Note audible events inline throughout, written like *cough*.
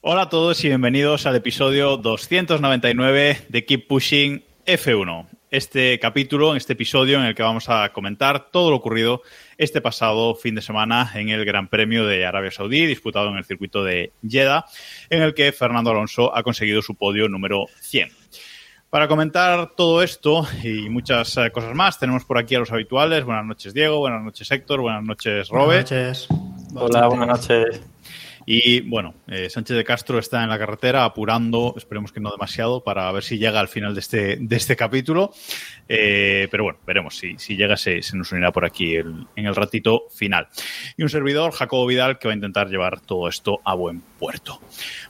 Hola a todos y bienvenidos al episodio 299 de Keep Pushing F1. Este capítulo, este episodio en el que vamos a comentar todo lo ocurrido este pasado fin de semana en el Gran Premio de Arabia Saudí, disputado en el circuito de Jeddah, en el que Fernando Alonso ha conseguido su podio número 100. Para comentar todo esto y muchas eh, cosas más, tenemos por aquí a los habituales. Buenas noches, Diego. Buenas noches, Héctor. Buenas noches, Robert. Buenas noches. Hola, buenas noches. Y bueno, eh, Sánchez de Castro está en la carretera apurando, esperemos que no demasiado, para ver si llega al final de este, de este capítulo. Eh, pero bueno, veremos si, si llega, se, se nos unirá por aquí en el ratito final. Y un servidor, Jacobo Vidal, que va a intentar llevar todo esto a buen puerto.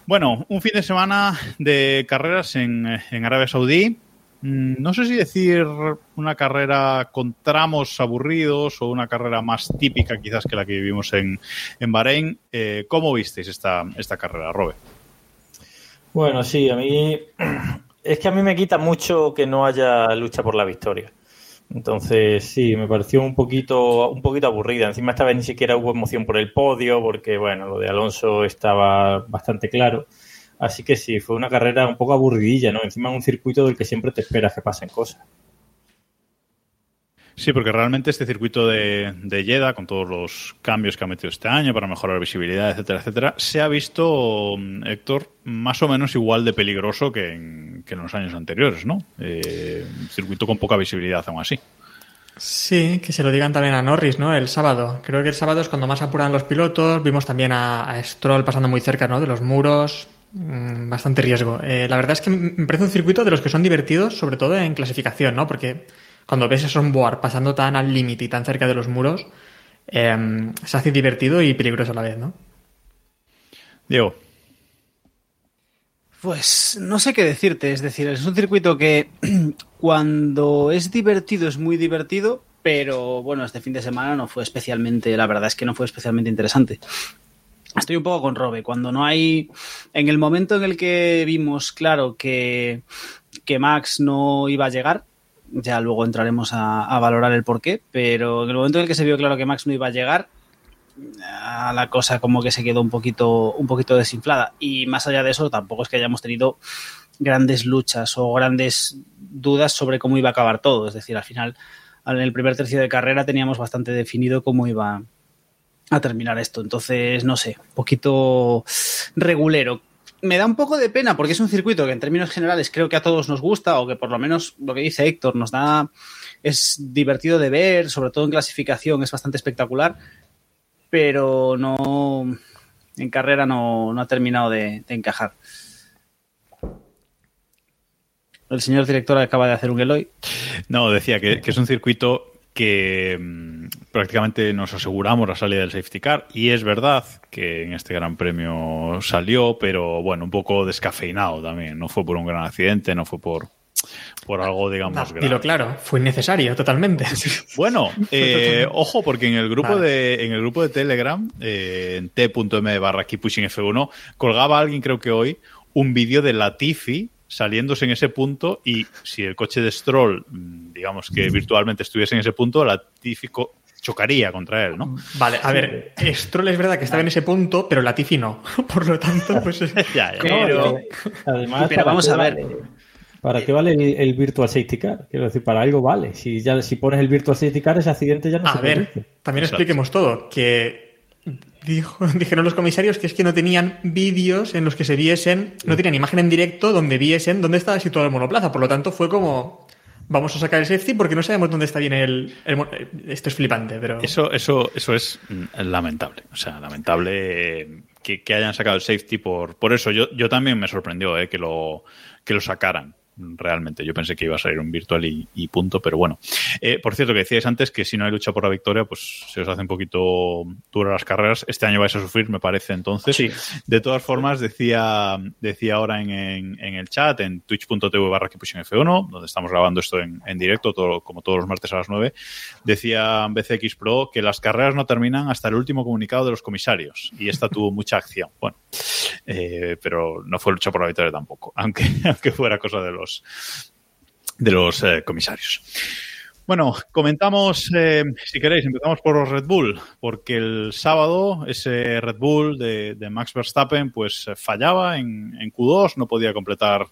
Bueno, un fin de semana de carreras en, en Arabia Saudí. Mm, No sé si decir una carrera con tramos aburridos o una carrera más típica quizás que la que vivimos en, en Bahrein. Eh, ¿Cómo visteis esta, esta carrera, Robe? Bueno, sí, a mí *clears throat* es que a mí me quita mucho que no haya lucha por la victoria. Entonces, sí, me pareció un poquito, un poquito aburrida. Encima esta vez ni siquiera hubo emoción por el podio, porque bueno, lo de Alonso estaba bastante claro. Así que sí, fue una carrera un poco aburridilla, ¿no? Encima un circuito del que siempre te esperas que pasen cosas. Sí, porque realmente este circuito de, de Jeddah, con todos los cambios que ha metido este año para mejorar visibilidad, etcétera, etcétera, se ha visto, Héctor, más o menos igual de peligroso que en, que en los años anteriores, ¿no? Eh, un circuito con poca visibilidad aún así. Sí, que se lo digan también a Norris, ¿no? El sábado. Creo que el sábado es cuando más apuran los pilotos. Vimos también a, a Stroll pasando muy cerca, ¿no? De los muros. Mm, Bastante riesgo. Eh, la verdad es que me parece un circuito de los que son divertidos, sobre todo en clasificación, ¿no? Porque cuando ves esos onboard pasando tan al límite y tan cerca de los muros, eh, se hace divertido y peligroso a la vez, ¿no? Diego. Pues no sé qué decirte, es decir, es un circuito que *clears throat* cuando es divertido es muy divertido, pero bueno, este fin de semana no fue especialmente, la verdad es que no fue especialmente interesante. Estoy un poco con Robe, cuando no hay, en el momento en el que vimos claro que, que Max no iba a llegar, ya luego entraremos a, a valorar el porqué, pero en el momento en el que se vio claro que Max no iba a llegar, a la cosa como que se quedó un poquito, un poquito desinflada. Y más allá de eso, tampoco es que hayamos tenido grandes luchas o grandes dudas sobre cómo iba a acabar todo. Es decir, al final, en el primer tercio de carrera teníamos bastante definido cómo iba a terminar esto. Entonces, no sé, poquito regulero. Me da un poco de pena porque es un circuito que en términos generales creo que a todos nos gusta o que por lo menos lo que dice Héctor nos da es divertido de ver, sobre todo en clasificación es bastante espectacular, pero no en carrera no, no ha terminado de, encajar. El señor director acaba de hacer un Eloy. No, decía que es un circuito que mm, prácticamente nos aseguramos la salida del safety car y es verdad que en este gran premio salió, pero bueno, un poco descafeinado también. No fue por un gran accidente, no fue por, por algo, digamos, grave. dilo claro, fue innecesario totalmente. *laughs* Bueno, eh, ojo, porque en el grupo Vale. de en el grupo de Telegram, eh, en t.m barra Pushing F1, colgaba alguien, creo que hoy, un vídeo de Latifi saliéndose en ese punto y si el coche de Stroll, mm, digamos que virtualmente estuviese en ese punto, Latifi chocaría contra él, ¿no? Vale, a ver, Stroll es verdad que estaba en ese punto, pero Latifi no. *laughs* Por lo tanto, pues... *laughs* Ya, ya. Pero- Además, pero ¿para vamos a ver. vale- ¿Para qué vale el, el Virtual Safety Car? Quiero decir, para algo vale. Si ya si pones el Virtual Safety Car, ese accidente ya no A se ver, produce. también Exacto. expliquemos todo. Que dijo, *laughs* dijeron los comisarios que es que no tenían vídeos en los que se viesen, no tenían imagen en directo donde viesen dónde estaba situado el monoplaza. Por lo tanto, fue como, vamos a sacar el safety porque no sabemos dónde está bien el... el mo- esto es flipante, pero... Eso, eso, eso es mm, lamentable. O sea, lamentable eh, que, que hayan sacado el safety por, por eso. Yo, yo también me sorprendió eh, que, lo, que lo sacaran. Realmente. Yo pensé que iba a salir un virtual y, y punto, pero bueno. Eh, por cierto, que decíais antes que si no hay lucha por la victoria, pues se os hace un poquito duro las carreras. Este año vais a sufrir, me parece, entonces. Sí. De todas formas, decía, decía ahora en, en, en el chat, en twitch.tv barra F1, donde estamos grabando esto en, en directo, todo, como todos los martes a las 9, decía BCX Pro que las carreras no terminan hasta el último comunicado de los comisarios. Y esta tuvo mucha acción. Bueno, eh, pero no fue lucha por la victoria tampoco, *laughs* aunque, aunque fuera cosa de los, de los eh, comisarios. Bueno, comentamos, eh, si queréis, empezamos por los Red Bull, porque el sábado ese Red Bull de, de Max Verstappen pues fallaba en, en, Q2, no podía completar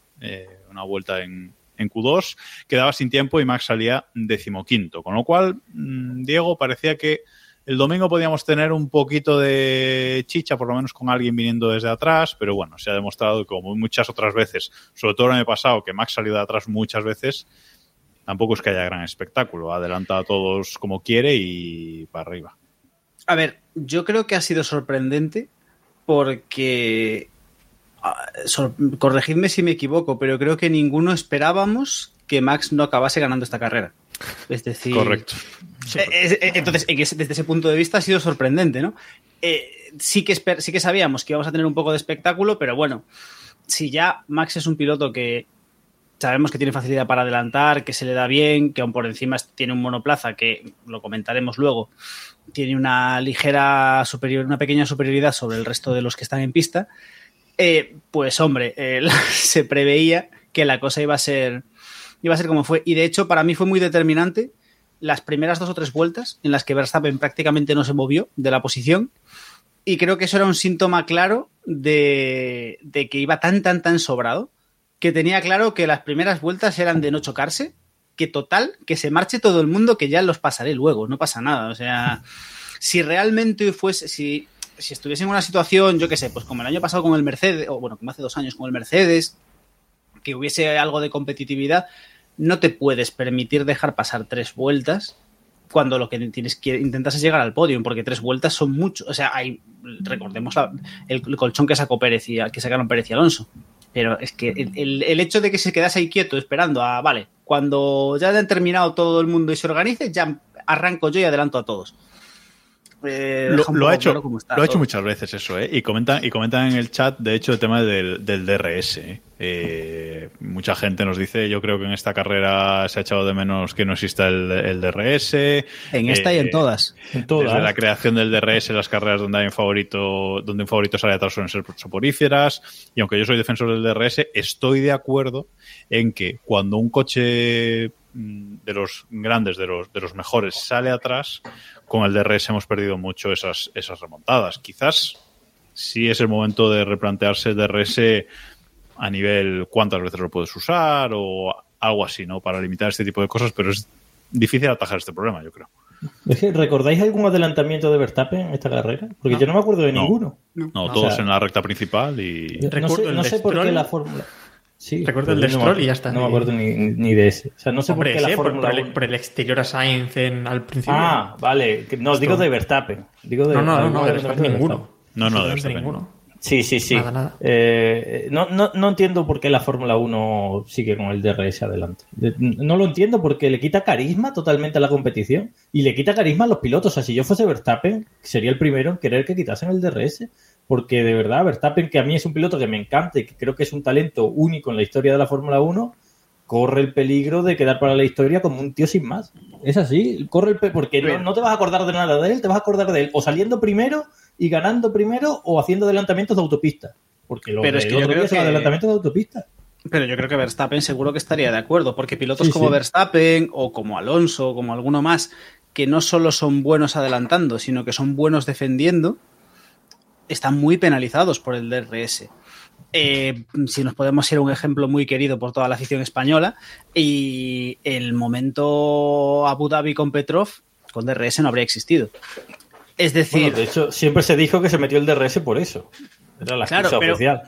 una vuelta en, en, Q2, quedaba sin tiempo y Max salía decimoquinto, con lo cual, mmm, Diego, parecía que el domingo podíamos tener un poquito de chicha, por lo menos con alguien viniendo desde atrás, pero bueno, se ha demostrado como muchas otras veces, sobre todo el año pasado, que Max salió de atrás muchas veces, tampoco es que haya gran espectáculo. Adelanta a todos como quiere y para arriba. A ver, yo creo que ha sido sorprendente porque. Corregidme si me equivoco, pero creo que ninguno esperábamos que Max no acabase ganando esta carrera. Es decir. Correcto. Entonces, desde ese punto de vista ha sido sorprendente, ¿no? Eh, sí, que sí que sabíamos que íbamos a tener un poco de espectáculo, pero bueno, si ya Max es un piloto que sabemos que tiene facilidad para adelantar, que se le da bien, que aún por encima tiene un monoplaza que lo comentaremos luego, tiene una ligera superior, una pequeña superioridad sobre el resto de los que están en pista, eh, pues hombre, eh, *laughs* se preveía que la cosa iba a ser iba a ser como fue y de hecho para mí fue muy determinante las primeras dos o tres vueltas en las que Verstappen prácticamente no se movió de la posición y creo que eso era un síntoma claro de, de que iba tan tan tan sobrado que tenía claro que las primeras vueltas eran de no chocarse, que total, que se marche todo el mundo, que ya los pasaré luego, no pasa nada. O sea, si realmente fuese, si, si estuviese en una situación, yo qué sé, pues como el año pasado con el Mercedes, o bueno, como hace dos años con el Mercedes, que hubiese algo de competitividad, no te puedes permitir dejar pasar tres vueltas cuando lo que tienes que intentas es llegar al podio, porque tres vueltas son mucho. O sea, hay, recordemos la, el, colchón que sacó Pérez y, que sacaron Pérez y Alonso. Pero es que el, el, hecho de que se quedase ahí quieto esperando a, vale, cuando ya hayan terminado todo el mundo y se organice, ya arranco yo y adelanto a todos. Eh, lo, lo, ha hecho, claro lo ha hecho muchas veces eso, ¿eh? Y comentan, y comentan en el chat, de hecho, el tema del, del DRS. ¿eh? Eh, mucha gente nos dice, yo creo que en esta carrera se ha echado de menos que no exista el, el DRS. En esta y en todas. En todas. Desde la creación del DRS, las carreras donde hay un favorito, donde un favorito sale atrás suelen ser soporíferas. Y aunque yo soy defensor del DRS, estoy de acuerdo en que cuando un coche de los grandes, de los, de los mejores, sale atrás, con el DRS hemos perdido mucho esas, esas remontadas. Quizás sí es el momento de replantearse el DRS a nivel cuántas veces lo puedes usar o algo así, ¿no? Para limitar este tipo de cosas, pero es difícil atajar este problema, yo creo. Es que, ¿recordáis algún adelantamiento de Verstappen en esta carrera? Porque no. yo no me acuerdo de no. ninguno. No, no todos o sea, en la recta principal y... No sé, no sé por qué la fórmula... Sí, Recuerdo el de Stroll y ya está. No me acuerdo ni, ni, de ese. O sea, no sé Hombre, por qué ese, la Fórmula por, el, por, el, exterior a Sainz en, al principio. Ah, vale. No, Esto... digo de Verstappen. Digo de, no, no, no, no, de Verstappen ninguno. No, no, de Verstappen ninguno. Sí, sí, sí. Nada, nada. Eh, no, no, no entiendo por qué la Fórmula 1 sigue con el DRS adelante. No lo entiendo porque le quita carisma totalmente a la competición y le quita carisma a los pilotos. O sea, si yo fuese Verstappen, sería el primero en querer que quitasen el DRS. Porque de verdad, Verstappen, que a mí es un piloto que me encanta y que creo que es un talento único en la historia de la Fórmula 1, corre el peligro de quedar para la historia como un tío sin más. Es así, corre el porque no, no, te vas a acordar de nada de él, te vas a acordar de él o saliendo primero y ganando primero o haciendo adelantamientos de autopista. Porque lo Pero es que yo creo que... son adelantamientos de autopista. Pero yo creo que Verstappen seguro que estaría de acuerdo, porque pilotos sí, como sí. Verstappen o como Alonso o como alguno más, que no solo son buenos adelantando, sino que son buenos defendiendo, están muy penalizados por el DRS. Eh, si nos podemos ir a un ejemplo muy querido por toda la afición española, y el momento Abu Dhabi con Petrov, con DRS no habría existido. Es decir. Bueno, de hecho, siempre se dijo que se metió el DRS por eso. Era la claro, pero, oficial.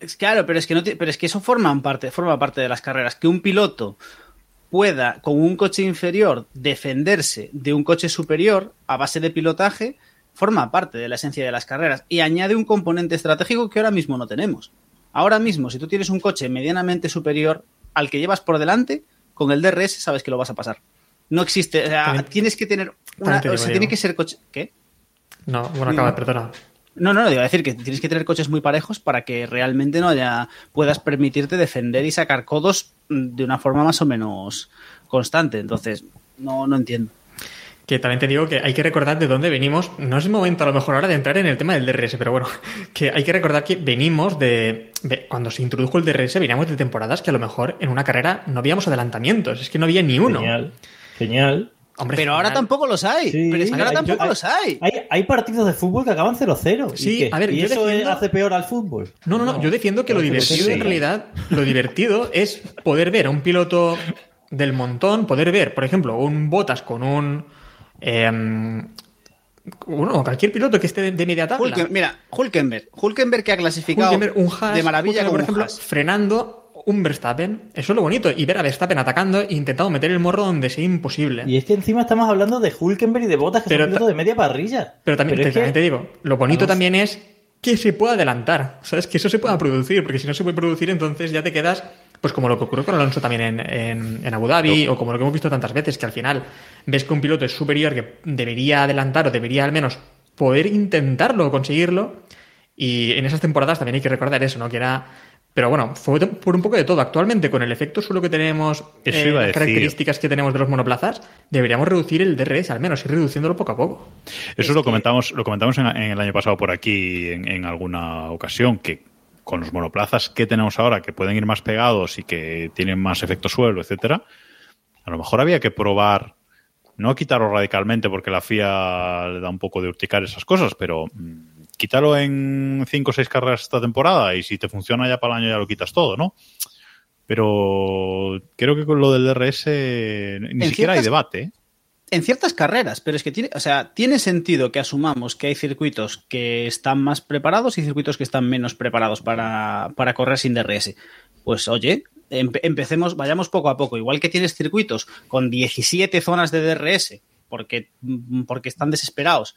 Es, claro, pero es que no pero es que eso forma parte, forma parte de las carreras. Que un piloto pueda, con un coche inferior, defenderse de un coche superior a base de pilotaje, forma parte de la esencia de las carreras y añade un componente estratégico que ahora mismo no tenemos. Ahora mismo, si tú tienes un coche medianamente superior, al que llevas por delante, con el DRS sabes que lo vas a pasar. No existe, o sea, También- tienes que tener una, te o sea, tiene que ser coche, ¿qué? No, bueno, acaba, perdona. No, no, digo, decir que tienes que tener coches muy parejos para que realmente no haya, puedas permitirte defender y sacar codos mm, de una forma más o menos constante. Entonces, no, no entiendo. Que también te digo que hay que recordar de dónde venimos. No es el momento a lo mejor ahora de entrar en el tema del DRS, pero bueno, *laughs* que hay que recordar que venimos de, de- Cuando se introdujo el DRS, veníamos de temporadas que a lo mejor en una carrera no habíamos adelantamientos. Es que no había ni uno. Genial, genial. Hombre, Pero ahora tampoco los hay. Sí, pero es que ahora hay- tampoco hay- los hay. Hay, hay partidos de fútbol que acaban 0-0. ¿Y Sí, a ver, ¿Y yo eso defiendo- hace peor al fútbol? No, no, no, yo defiendo que lo divertido sí. en realidad, lo divertido es poder ver a un piloto del montón, poder ver, por ejemplo, un Botas con un... uno, cualquier piloto que esté de, de media tabla. Hulken- mira, Hulkenberg. Hulkenberg que ha clasificado Hulkenberg, un Haas, de maravilla con por un ejemplo, Haas. frenando un Verstappen. Eso es lo bonito. Y ver a Verstappen atacando e intentando meter el morro donde sea imposible. Y es que encima estamos hablando de Hulkenberg y de Botas que Pero son pilotos de media parrilla. Pero también, te, que- también te digo, lo bonito Vamos. también es que se pueda adelantar, ¿sabes? Que eso se pueda producir, porque si no se puede producir, entonces ya te quedas, pues como lo que ocurrió con Alonso también en, en- en Abu Dhabi, o como lo que hemos visto tantas veces, que al final ves que un piloto es superior que debería adelantar o debería al menos poder intentarlo o conseguirlo, y en esas temporadas también hay que recordar eso, ¿no? Que era... Pero bueno, fue por un poco de todo. Actualmente, con el efecto suelo que tenemos, eh, las características que tenemos de los monoplazas, deberíamos reducir el DRS, al menos, ir reduciéndolo poco a poco. Eso lo comentamos, lo comentamos en, en el año pasado por aquí en, en alguna ocasión, que con los monoplazas que tenemos ahora, que pueden ir más pegados y que tienen más efecto suelo, etcétera, a lo mejor había que probar, no quitarlo radicalmente porque la FIA le da un poco de urticar esas cosas, pero mm, quítalo en cinco o seis carreras esta temporada y si te funciona ya para el año ya lo quitas todo, ¿no? Pero creo que con lo del DRS ni En siquiera hay debate. ¿eh? En ciertas carreras, pero es que tiene, o sea, tiene sentido que asumamos que hay circuitos que están más preparados y circuitos que están menos preparados para, para correr sin DRS. Pues oye, empe- empecemos, vayamos poco a poco. Igual que tienes circuitos con 17 zonas de DRS porque, porque están desesperados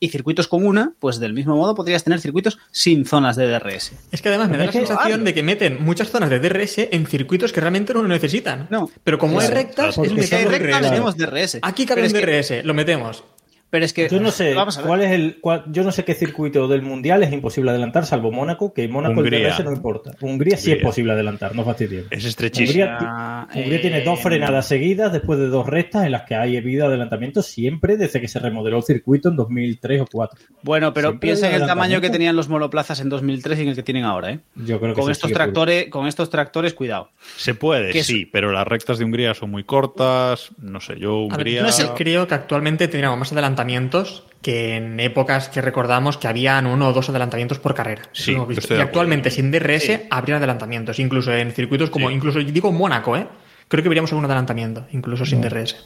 y circuitos con una, pues del mismo modo podrías tener circuitos sin zonas de DRS. Es que además me da la sensación de que meten muchas zonas de DRS en circuitos que realmente no lo necesitan. No. Pero como hay Claro, rectas, porque es si hay recta, DRS. Aquí cabe un que- DRS, lo metemos. Pero es que, Yo no *laughs* sé vamos a ver. cuál es el, cuál- yo no sé qué circuito del mundial es imposible adelantar, salvo Mónaco, que Mónaco Hungría. el DRS no importa. Hungría sí es Hungría. posible adelantar, no fastidies. Es estrechísimo. Hungría, Ah, Hungría tiene eh, dos frenadas seguidas después de dos rectas en las que hay habido adelantamiento siempre desde que se remodeló el circuito en 2003 o 2004. Bueno, pero Siempre piensa en el tamaño que tenían los monoplazas en 2003 y en el que tienen ahora, ¿eh? Yo creo que Con estos tractores, con estos tractores, cuidado. Se puede, Que sí, pero las rectas de Hungría son muy cortas. No sé, yo A ver, Hungría. no sé, creo que actualmente tendríamos más adelantamientos que en épocas que recordamos que habían uno o dos adelantamientos por carrera. Sí, estoy Y de actualmente sin DRS habría adelantamientos, incluso en circuitos como, Sí. incluso digo Mónaco, ¿eh? Creo que veríamos algún adelantamiento, incluso sin DRS.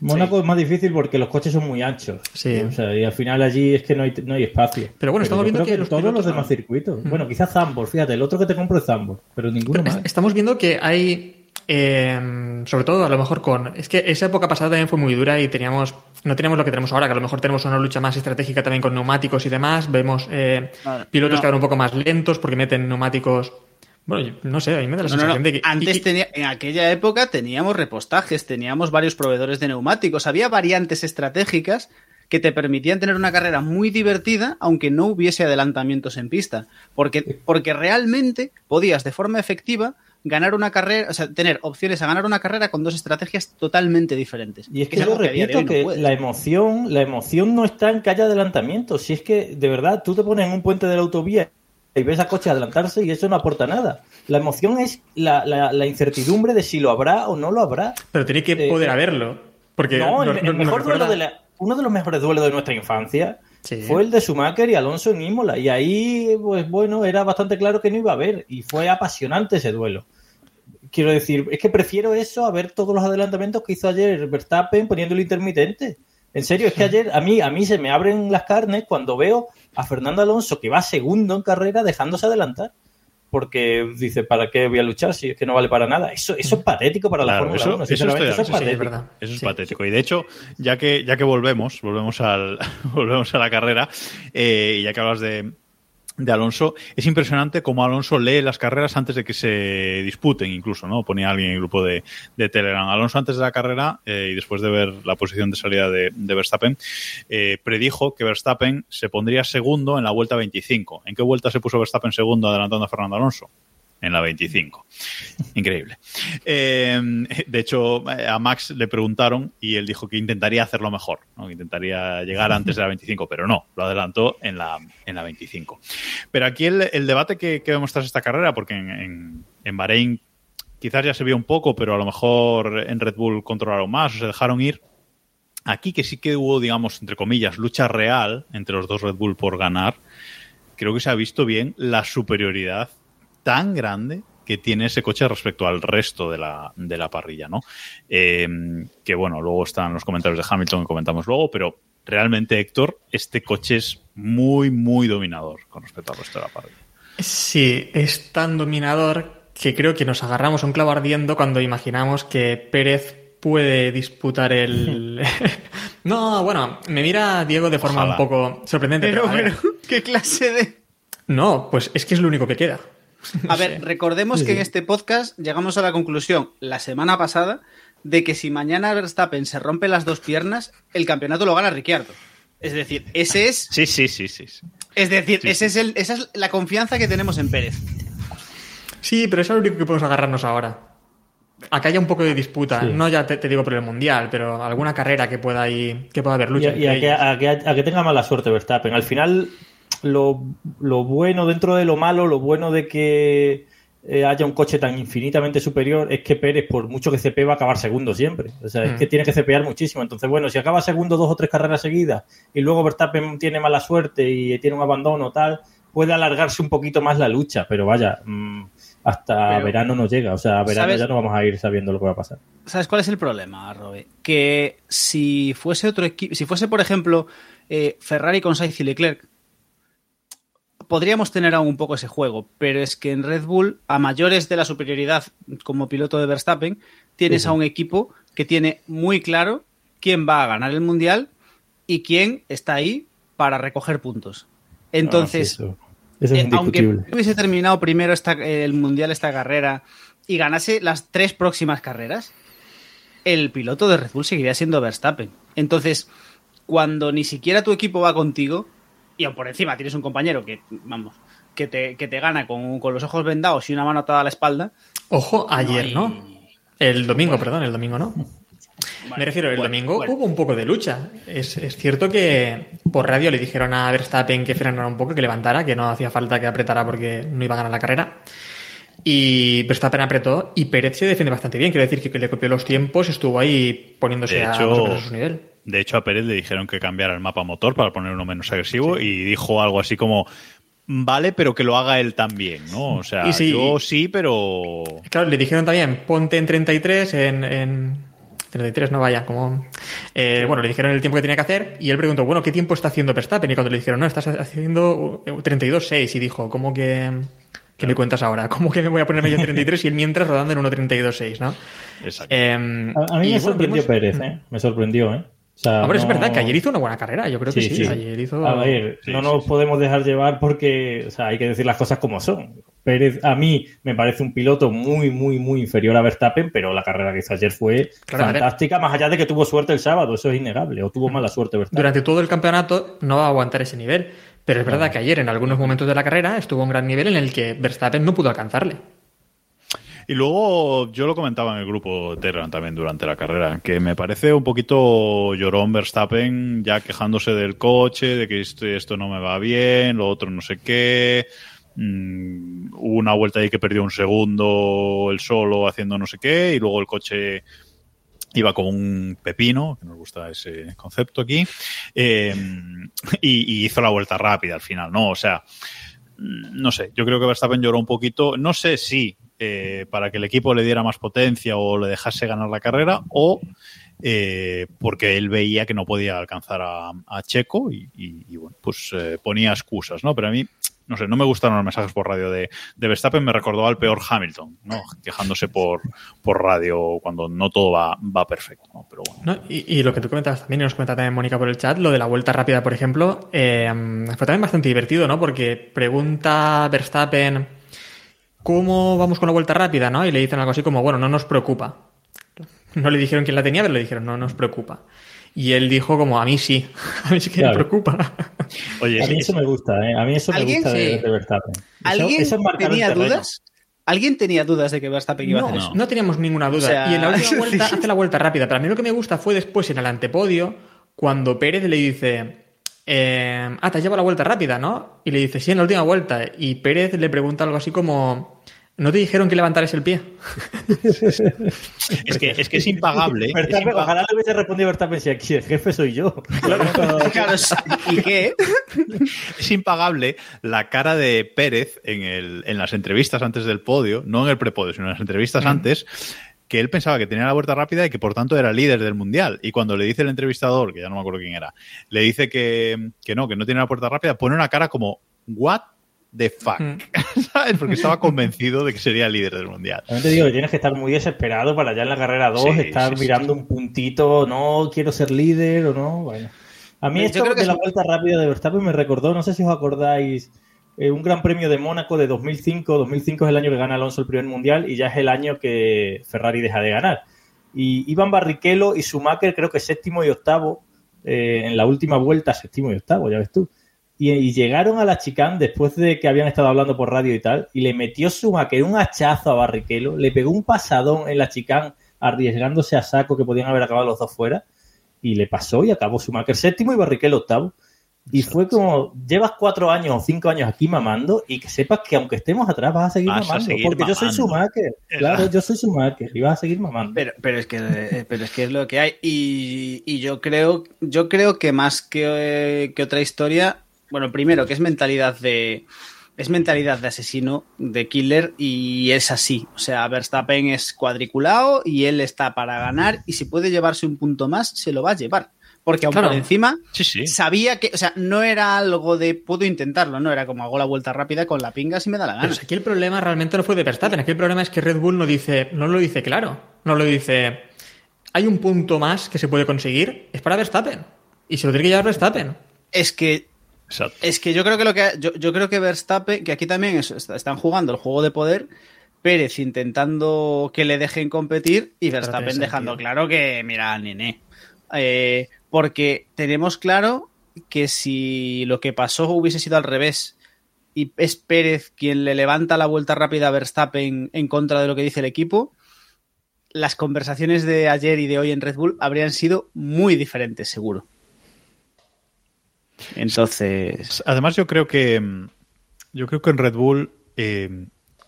Mónaco es más difícil porque los coches son muy anchos. Sí. O sea, y al final allí es que no hay, no hay espacio. Pero bueno, estamos viendo creo que los todos los demás no. circuitos. Bueno, quizás Zambor, fíjate, el otro que te compro es Zambor, pero ninguno Pero más. es- Estamos viendo que hay, eh, sobre todo a lo mejor con... Es que esa época pasada también fue muy dura y teníamos no teníamos lo que tenemos ahora, que a lo mejor tenemos una lucha más estratégica también con neumáticos y demás. Vemos eh, Vale, pilotos no. que van un poco más lentos porque meten neumáticos... Bueno, yo- no sé, a mí me da la No, sensación no. de que... Antes y- tenía, en aquella época teníamos repostajes, teníamos varios proveedores de neumáticos, había variantes estratégicas que te permitían tener una carrera muy divertida, aunque no hubiese adelantamientos en pista. Porque, porque realmente podías de forma efectiva ganar una carrera, o sea, tener opciones a ganar una carrera con dos estrategias totalmente diferentes. Y es que, es yo repito que la emoción, la emoción no está en que haya adelantamiento. Si es que, de verdad, tú te pones en un puente de la autovía y ves a coche adelantarse y eso no aporta nada. La emoción es la, la- la incertidumbre de si lo habrá o no lo habrá. Pero tiene que Eh, poder haberlo. Porque no, el, no- el no- no mejor duelo de la- uno de los mejores duelos de nuestra infancia Fue el de Schumacher y Alonso en Imola. Y ahí, pues bueno, era bastante claro que no iba a haber. Y fue apasionante ese duelo. Quiero decir, es que prefiero eso a ver todos los adelantamientos que hizo ayer Verstappen poniendo el intermitente. En serio, es que ayer a mí, a mí se me abren las carnes cuando veo a Fernando Alonso que va segundo en carrera dejándose adelantar. Porque dice, ¿para qué voy a luchar si es que no vale para nada? Eso, eso es patético para la Claro, Fórmula eso- 1. eso estoy es acuerdo. Sí, es patético. verdad. Eso es Sí. patético. Y de hecho, ya que, ya que volvemos, volvemos al, *laughs* volvemos a la carrera, eh, y ya que hablas de, de Alonso, es impresionante cómo Alonso lee las carreras antes de que se disputen, incluso, ¿no? Ponía alguien en el grupo de, de Telegram. Alonso antes de la carrera eh, y después de ver la posición de salida de, de Verstappen, eh, predijo que Verstappen se pondría segundo en la vuelta 25. ¿En qué vuelta se puso Verstappen segundo adelantando a Fernando Alonso? En la 25. Increíble. Eh, de hecho, a Max le preguntaron y él dijo que intentaría hacerlo mejor, que intentaría llegar antes de la 25, pero no, lo adelantó en la, en la 25. Pero aquí el, el debate que, que vemos tras esta carrera, porque en, en, en Bahrein quizás ya se vio un poco, pero a lo mejor en Red Bull controlaron más o se dejaron ir. Aquí que sí que hubo, digamos, entre comillas, lucha real entre los dos Red Bull por ganar, creo que se ha visto bien la superioridad tan grande que tiene ese coche respecto al resto de la, de la parrilla, ¿no? Eh, que bueno, luego están los comentarios de Hamilton que comentamos luego, pero realmente, Héctor, este coche es muy, muy dominador con respecto al resto de la parrilla. Sí, es tan dominador que creo que nos agarramos un clavo ardiendo cuando imaginamos que Pérez puede disputar el... *laughs* no, bueno, me mira Diego de forma Ojalá. un poco sorprendente. Pero, pero, ¿qué clase de...? No, pues es que es lo único que queda. *laughs* A ver, recordemos que en este podcast llegamos a la conclusión la semana pasada de que si mañana Verstappen se rompe las dos piernas, el campeonato lo gana Ricciardo. Es decir, ese es, Sí, sí, sí, sí. es decir, Sí, ese es el, esa es la confianza que tenemos en Pérez. Sí, pero eso es lo único que podemos agarrarnos ahora. Acá haya un poco de disputa, Sí. no ya te, te digo por el mundial, pero alguna carrera que pueda ir, que pueda haber lucha. y a entre que, ellos. a que- a que tenga mala suerte Verstappen. Al final, lo, lo bueno dentro de lo malo, lo bueno de que eh, haya un coche tan infinitamente superior es que Pérez, por mucho que cepee, va a acabar segundo siempre. O sea, es Mm. que tiene que cepear muchísimo. Entonces, bueno, si acaba segundo dos o tres carreras seguidas y luego Verstappen tiene mala suerte y tiene un abandono tal, puede alargarse un poquito más la lucha. Pero vaya, mm, hasta Pero- verano no llega. O sea, a verano ¿Sabes? ya no vamos a ir sabiendo lo que va a pasar. ¿Sabes cuál es el problema, Robe? Que si fuese otro equipo, si fuese, por ejemplo, eh, Ferrari con Sainz y Leclerc, podríamos tener aún un poco ese juego, pero es que en Red Bull, a mayores de la superioridad como piloto de Verstappen, tienes a un equipo que tiene muy claro quién va a ganar el mundial y quién está ahí para recoger puntos. Entonces, Ah, sí, eso, eso es eh, aunque hubiese terminado primero esta- el mundial esta carrera y ganase las tres próximas carreras, el piloto de Red Bull seguiría siendo Verstappen. Entonces, cuando ni siquiera tu equipo va contigo, y aún por encima tienes un compañero que, vamos, que te, que te gana con, con los ojos vendados y una mano atada a la espalda. Ojo, ayer, hay- ¿no? El domingo, perdón, el domingo no. Me refiero, el bueno, domingo bueno. hubo un poco de lucha. Es, es cierto que por radio le dijeron a Verstappen que frenara un poco, que levantara, que no hacía falta que apretara porque no iba a ganar la carrera. Y Verstappen apretó y Pérez se defiende bastante bien. Quiero decir que, le copió los tiempos, estuvo ahí poniéndose a su nivel. De hecho, a Pérez le dijeron que cambiara el mapa motor para poner uno menos agresivo y dijo algo así como, vale, pero que lo haga él también, ¿no? O sea, sí, yo sí, pero... Claro, le dijeron también, ponte en 33, en... en 33, no vaya, como... eh, bueno, le dijeron el tiempo que tenía que hacer y él preguntó, bueno, ¿qué tiempo está haciendo Verstappen? Y cuando le dijeron, no, estás haciendo 32.6 y dijo, ¿cómo que, que me cuentas ahora? ¿Cómo que me voy a ponerme yo en 33 y él mientras rodando en 1.32.6, ¿no? Exacto. Em, A, a mí me bueno, sorprendió Pérez, ¿eh? Me sorprendió, ¿eh? Sea, Hombre, es no- verdad que ayer hizo una buena carrera, yo creo que sí, ayer hizo... A ver, Sí, no nos podemos dejar llevar porque, o sea, hay que decir las cosas como son. Pérez, a mí me parece un piloto muy, muy, muy inferior a Verstappen, pero la carrera que hizo ayer fue Claro, fantástica, más allá de que tuvo suerte el sábado, eso es innegable, o tuvo mala suerte Verstappen. Durante todo el campeonato no va a aguantar ese nivel, pero es verdad que ayer en algunos momentos de la carrera estuvo a un gran nivel en el que Verstappen no pudo alcanzarle. Y luego yo lo comentaba en el grupo Terran también durante la carrera, que me parece un poquito llorón Verstappen ya quejándose del coche, de que esto, esto no me va bien, lo otro no sé qué. Mm, hubo una vuelta ahí que perdió un segundo el solo haciendo no sé qué y luego el coche iba como un pepino, que nos gusta ese concepto aquí, eh, y, hizo la vuelta rápida al final, ¿no? O sea, no sé, yo creo que Verstappen lloró un poquito, no sé si eh, para que el equipo le diera más potencia o le dejase ganar la carrera o eh, porque él veía que no podía alcanzar a, Checo y, bueno, pues eh, ponía excusas, ¿no? Pero a mí no sé, no me gustaron los mensajes por radio de, de Verstappen, me recordó al peor Hamilton, ¿no? Quejándose por, por radio cuando no todo va, va perfecto, ¿no? Pero bueno. ¿no? Y, lo que tú comentabas también, y nos comenta también Mónica por el chat, lo de la vuelta rápida, por ejemplo, fue también bastante divertido, ¿no? Porque pregunta Verstappen cómo vamos con la vuelta rápida, ¿no? Y le dicen algo así como, bueno, no nos preocupa. No le dijeron quién la tenía, pero le dijeron, no nos preocupa. Y él dijo como, a mí sí, *laughs* a mí sí que Claro. me preocupa. Oye, A mí eso me gusta, ¿eh? A mí eso me ¿Alguien gusta de, sí? de Verstappen. Eso- ¿Alguien eso tenía dudas? ¿Alguien tenía dudas de que Verstappen iba a No, hacer eso? no teníamos ninguna duda. O sea, y en la última *laughs* vuelta hace la vuelta rápida. Pero a mí lo que me gusta fue después en el antepodio, cuando Pérez le dice, eh, ah, te has llevado la vuelta rápida, ¿no? Y le dice, sí, en la última vuelta. Y Pérez le pregunta algo así como, ¿no te dijeron que levantares el pie? *laughs* es que, es que es impagable. es impagable. ojalá le hubiese respondido Verstappen si aquí el jefe soy yo. Claro. *laughs* ¿Y qué? *laughs* es impagable la cara de Pérez en, el, en las entrevistas antes del podio, no en el prepodio, sino en las entrevistas antes, que él pensaba que tenía la vuelta rápida y que por tanto era líder del mundial. Y cuando le dice el entrevistador, que ya no me acuerdo quién era, le dice que, que no, que no tiene la vuelta rápida, pone una cara como, ¿what the fuck? Mm. *laughs* ¿Sabes? Porque estaba convencido de que sería líder del mundial. También te digo que tienes que estar muy desesperado para ya en la carrera 2 Sí, estar sí, sí. mirando un puntito, no quiero ser líder o no. Bueno. A mí esto creo que de la un- vuelta rápida de Verstappen me recordó, no sé si os acordáis, eh, un gran premio de Mónaco de 2005. 2005 es el año que gana Alonso el primer mundial y ya es el año que Ferrari deja de ganar. Y Iván Barrichello y Schumacher creo que séptimo y octavo eh, en la última vuelta, séptimo y octavo, ya ves tú. Y, llegaron a la chicane después de que habían estado hablando por radio y tal, y le metió Schumacher un hachazo a Barrichello, le pegó un pasadón en la chicane, arriesgándose a saco que podían haber acabado los dos fuera, y le pasó y acabó Schumacher séptimo y Barrichello octavo. Y fue como, llevas cuatro años o cinco años aquí mamando y que sepas que aunque estemos atrás vas a seguir Vas a mamando. seguir porque yo soy mamando. Schumacher. Claro, yo soy Schumacher y vas a seguir mamando. Pero, pero es que eh, pero es que es lo que hay y, y yo creo yo creo que más que, eh, que otra historia bueno primero que es mentalidad de es mentalidad de asesino de killer y es así o sea Verstappen es cuadriculado y él está para ganar y si puede llevarse un punto más se lo va a llevar porque aún Claro. por encima Sí, sí. sabía que o sea no era algo de puedo intentarlo no era como hago la vuelta rápida con la pinga si me da la gana Pero aquí el problema realmente no fue de Verstappen. Aquí el problema es que Red Bull no dice, no lo dice claro. No lo dice. Hay un punto más que se puede conseguir. Es para Verstappen. Y se lo tiene que llevar Verstappen. es que Exacto. Es que yo creo que lo que yo, yo creo que Verstappen, que aquí también es- est- están jugando el juego de poder, Pérez intentando que le dejen competir y Verstappen dejando claro que, mira, nene. Eh, porque tenemos claro que si lo que pasó hubiese sido al revés y es Pérez quien le levanta la vuelta rápida a Verstappen en contra de lo que dice el equipo, las conversaciones de ayer y de hoy en Red Bull habrían sido muy diferentes, seguro. Entonces, Además, yo creo que mm, yo creo que en Red Bull, eh,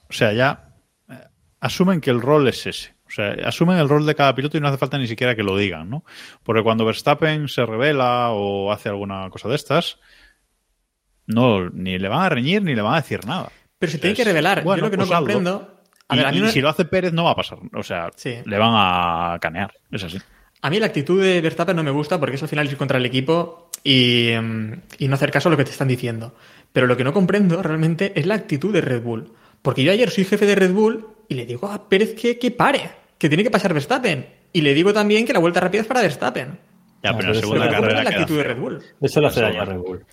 o sea, ya eh, asumen que el rol es ese. O sea, asumen el rol de cada piloto y no hace falta ni siquiera que lo digan, ¿no? Porque cuando Verstappen se revela o hace alguna cosa de estas, no, ni le van a reñir ni le van a decir nada. Pero se tiene que revelar. bueno, Yo lo que no pues comprendo. A Y, ver, a mí y no- si lo hace Pérez no va a pasar. O sea, Sí. le van a canear. Es así. A mí la actitud de Verstappen no me gusta porque es al final ir contra el equipo y, mm, y no hacer caso a lo que te están diciendo. Pero lo que no comprendo realmente es la actitud de Red Bull. Porque yo ayer soy jefe de Red Bull y le digo a Pérez que, que pare, que tiene que pasar Verstappen. Y le digo también que la vuelta rápida es para Verstappen. Ya, pero la eso segunda Lo carrera es la queda actitud de. Red Bull. Eso le hace daño a. Red Bull.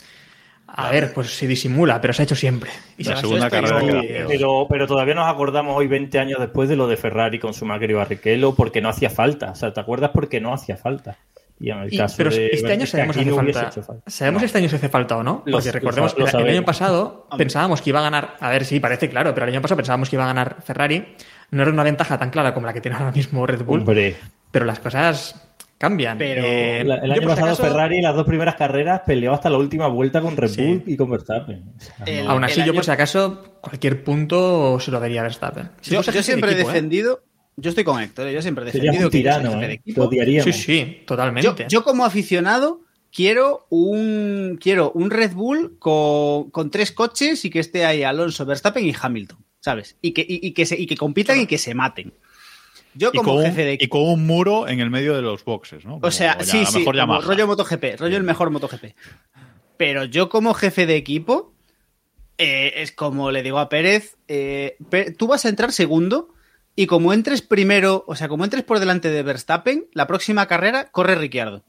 A ver, pues se disimula, pero se ha hecho siempre. Y La se segunda y carrera. Pero, pero todavía nos acordamos hoy, 20 años después, de lo de Ferrari con Schumacher y Barrichello, porque no hacía falta. O sea, ¿te acuerdas? Porque no hacía falta. Y en el Y- caso pero de este año sabemos si hace falta. falta. ¿Sabemos No. este año si hace falta o no? Lo- Porque lo recordemos lo que el año pasado pensábamos que iba a ganar. A ver, sí, parece claro, pero el año pasado pensábamos que iba a ganar Ferrari. No era una ventaja tan clara como la que tiene ahora mismo Red Bull. Hombre, Pero las cosas cambian. Pero Eh, el yo año pasado acaso, Ferrari las dos primeras carreras peleó hasta la última vuelta con Red Sí. Bull y con Verstappen. O sea, El- Aún así, yo año- por si acaso, cualquier punto se lo daría a Verstappen. Si yo, yo siempre he equipo, ¿eh? defendido, yo estoy con Héctor, ¿eh? yo siempre he defendido un que yo tirano, de ¿eh? equipo. Sí, sí, Yo, totalmente. yo como aficionado quiero un quiero un Red Bull con, con tres coches y que esté ahí Alonso, Verstappen y Hamilton, ¿sabes? Y que, y, y que, se, y que compitan y que se maten. Yo Y como un, jefe de y equipo... con un muro en el medio de los boxes, ¿no? O sea, sí, sí, mejor como rollo MotoGP, rollo el mejor MotoGP. Pero yo como jefe de equipo eh, es como le digo a Pérez, eh, tú vas a entrar segundo y como entres primero, o sea, como entres por delante de Verstappen, la próxima carrera corre Ricciardo.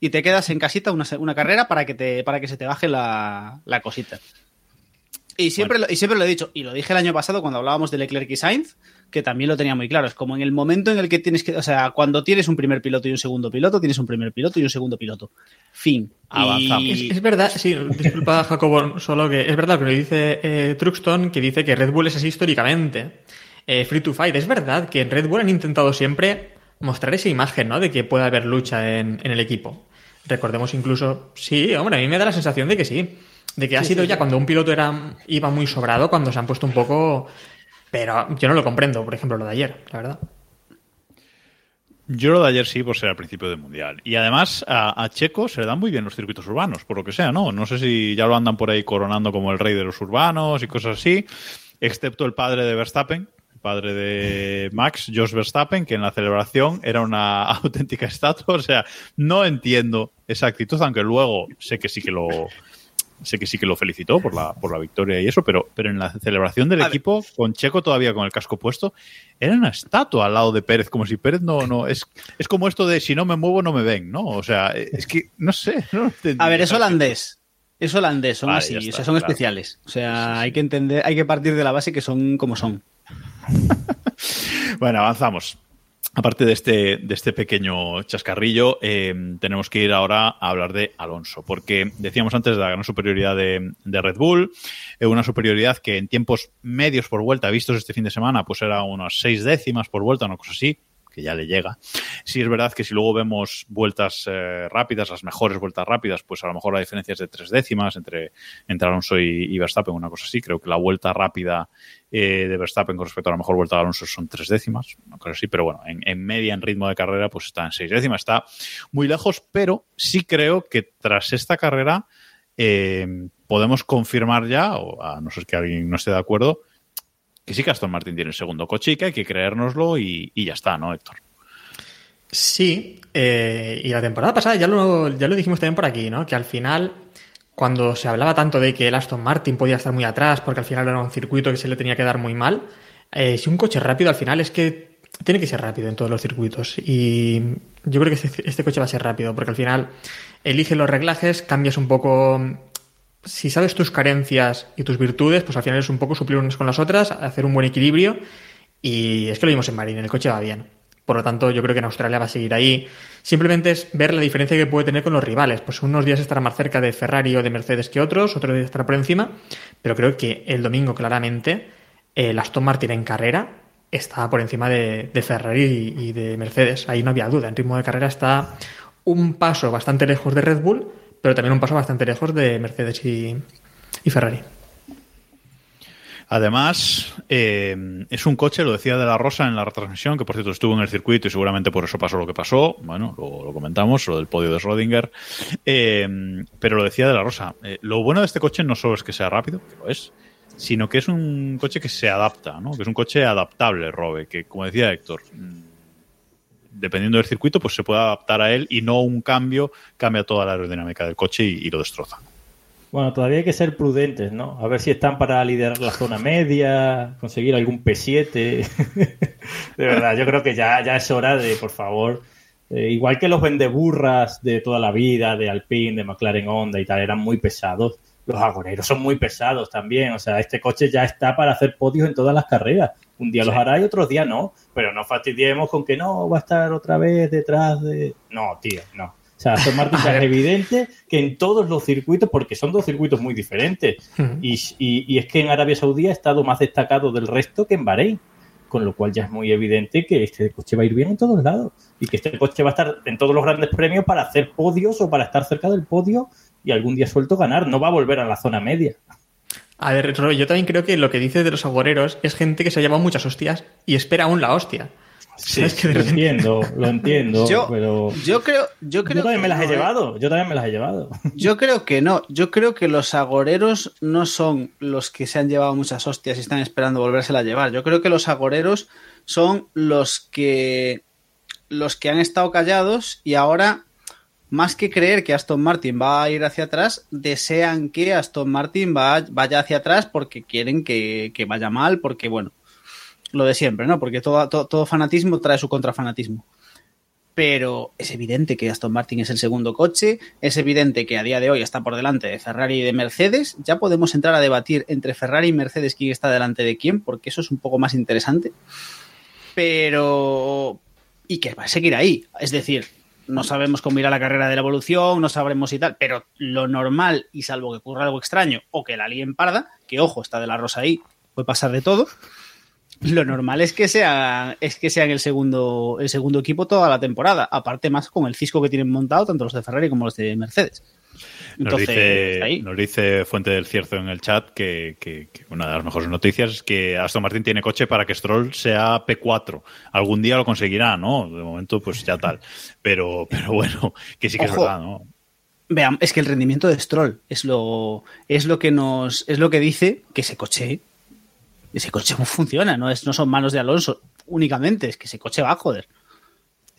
Y te quedas en casita una, una carrera para que, te, para que se te baje la, la cosita. Y siempre, lo, y siempre lo he dicho, y lo dije el año pasado cuando hablábamos de Leclerc y Sainz, que también lo tenía muy claro. Es como en el momento en el que tienes que, o sea, cuando tienes un primer piloto y un segundo piloto, tienes un primer piloto y un segundo piloto. Fin. Avanzamos. Y- Es, es verdad, sí, disculpa *laughs* Jacobo, solo que es verdad lo que dice eh, Truxton, que dice que Red Bull es así históricamente. Eh, free to fight, es verdad que en Red Bull han intentado siempre mostrar esa imagen, ¿no? De que puede haber lucha en, en el equipo. Recordemos incluso, sí, hombre, a mí me da la sensación de que sí. De que ha sido ya cuando un piloto era iba muy sobrado, cuando se han puesto un poco... Pero yo no lo comprendo, por ejemplo, lo de ayer, la verdad. Yo lo de ayer sí, por ser al principio del Mundial. Y además a, a Checo se le dan muy bien los circuitos urbanos, por lo que sea, ¿no? No sé si ya lo andan por ahí coronando como el rey de los urbanos y cosas así, excepto el padre de Verstappen, el padre de Max, Jos Verstappen, que en la celebración era una *laughs* auténtica estatua. O sea, no entiendo esa actitud, aunque luego sé que sí que lo... Sé que sí que lo felicitó por la, por la victoria y eso, pero, pero en la celebración del A ver. equipo, con Checo todavía con el casco puesto, era una estatua al lado de Pérez, como si Pérez no, no, es, es como esto de si no me muevo no me ven, ¿no? O sea, es que, no sé, *laughs* no. A ver, es holandés. Es holandés, son Vale, así, ya o está, sea, son claro. especiales. O sea, hay que entender, hay que partir de la base que son como son. *laughs* Bueno, avanzamos. Aparte de este, de este pequeño chascarrillo, eh, tenemos que ir ahora a hablar de Alonso, porque decíamos antes de la gran superioridad de, Red Bull, eh, una superioridad que en tiempos medios por vuelta, vistos este fin de semana, pues era unas seis décimas por vuelta, una cosa así, que ya le llega. Sí es verdad que si luego vemos vueltas eh, rápidas, las mejores vueltas rápidas, pues a lo mejor la diferencia es de tres décimas entre, Alonso y, Verstappen, una cosa así. Creo que la vuelta rápida eh, de Verstappen con respecto a la mejor vuelta de Alonso son tres décimas, una cosa así, pero bueno, en, en media, en ritmo de carrera, pues está en seis décimas, está muy lejos, pero sí creo que tras esta carrera eh, podemos confirmar ya, o a no ser que alguien no esté de acuerdo, que sí que Aston Martin tiene el segundo coche y que hay que creérnoslo y, y ya está, ¿no, Héctor? Sí, eh, y la temporada pasada ya lo, ya lo dijimos también por aquí, ¿no? Que al final, cuando se hablaba tanto de que el Aston Martin podía estar muy atrás porque al final era un circuito que se le tenía que dar muy mal, eh, si un coche rápido al final es que tiene que ser rápido en todos los circuitos. Y yo creo que este, este coche va a ser rápido porque al final elige los reglajes, cambias un poco si sabes tus carencias y tus virtudes, pues al final es un poco suplir unas con las otras, hacer un buen equilibrio. Y es que lo vimos en Marín, el coche va bien. Por lo tanto, yo creo que en Australia va a seguir ahí. Simplemente es ver la diferencia que puede tener con los rivales. Pues unos días estará más cerca de Ferrari o de Mercedes que otros, otros días estará por encima. Pero creo que el domingo, claramente, el Aston Martin en carrera está por encima de, Ferrari y, y de Mercedes. Ahí no había duda. En ritmo de carrera está un paso bastante lejos de Red Bull, pero también un paso bastante lejos de Mercedes y, Ferrari. Además, eh, es un coche, lo decía de la Rosa en la retransmisión, que por cierto estuvo en el circuito y seguramente por eso pasó lo que pasó. Bueno, lo, lo comentamos, lo del podio de Schrödinger. Eh, pero lo decía de la Rosa. eh, lo bueno de este coche no solo es que sea rápido, que lo es, sino que es un coche que se adapta, ¿no? Que es un coche adaptable, Robe, que como decía Héctor, mm, dependiendo del circuito, pues se puede adaptar a él y no un cambio cambia toda la aerodinámica del coche y, lo destroza. Bueno, todavía hay que ser prudentes, ¿no? A ver si están para liderar la zona media, conseguir algún P7. *laughs* de verdad, yo creo que ya, ya es hora de, por favor, eh, igual que los vendeburras de toda la vida, de Alpine, de McLaren Honda y tal, eran muy pesados. Los agoneros son muy pesados también. O sea, este coche ya está para hacer podios en todas las carreras. Un día los hará y otros días no. Pero no fastidiemos con que no va a estar otra vez detrás de. No, tío, no. O sea, Aston Martin *laughs* es evidente que en todos los circuitos, porque son dos circuitos muy diferentes, y, y- y es que en Arabia Saudí ha estado más destacado del resto que en Bahrein, con lo cual ya es muy evidente que este coche va a ir bien en todos lados y que este coche va a estar en todos los grandes premios para hacer podios o para estar cerca del podio y algún día suelto ganar, no va a volver a la zona media. A ver, yo también creo que lo que dices de los agoreros es gente que se ha llevado muchas hostias y espera aún la hostia. ¿Sabes? Que Lo repente- entiendo, lo entiendo, Yo, pero yo creo, yo creo yo también que me las he no, ¿eh? llevado, yo también me las he llevado. *laughs* Yo creo que no. Yo creo que los agoreros no son los que se han llevado muchas hostias y están esperando volvérsela a llevar. Yo creo que los agoreros son los que los que han estado callados y ahora más que creer que Aston Martin va a ir hacia atrás, desean que Aston Martin va, vaya hacia atrás porque quieren que, vaya mal, porque bueno, lo de siempre, ¿no? Porque todo, todo, todo fanatismo trae su contrafanatismo. Pero es evidente que Aston Martin es el segundo coche, es evidente que a día de hoy está por delante de Ferrari y de Mercedes, ya podemos entrar a debatir entre Ferrari y Mercedes quién está delante de quién, porque eso es un poco más interesante, pero... y que va a seguir ahí, es decir, no sabemos cómo irá la carrera de la evolución, no sabremos y tal, pero lo normal, y salvo que ocurra algo extraño o que la líen parda, que ojo, está de la rosa ahí, puede pasar de todo, lo normal es que sea es que sean el segundo el segundo equipo toda la temporada aparte más con el cisco que tienen montado tanto los de Ferrari como los de Mercedes Entonces, nos, dice, ahí. nos dice Fuente del Cierzo en el chat que, que, que, una de las mejores noticias es que Aston Martin tiene coche para que Stroll sea P4. Algún día lo conseguirá, ¿no? De momento, pues ya tal. Pero, pero bueno, que sí que Ojo. es verdad, ¿no? Vean, es que el rendimiento de Stroll es lo, es lo que nos, es lo que dice que ese coche ese coche no *laughs* funciona, no, es, no son manos de Alonso únicamente, es que ese coche va, joder.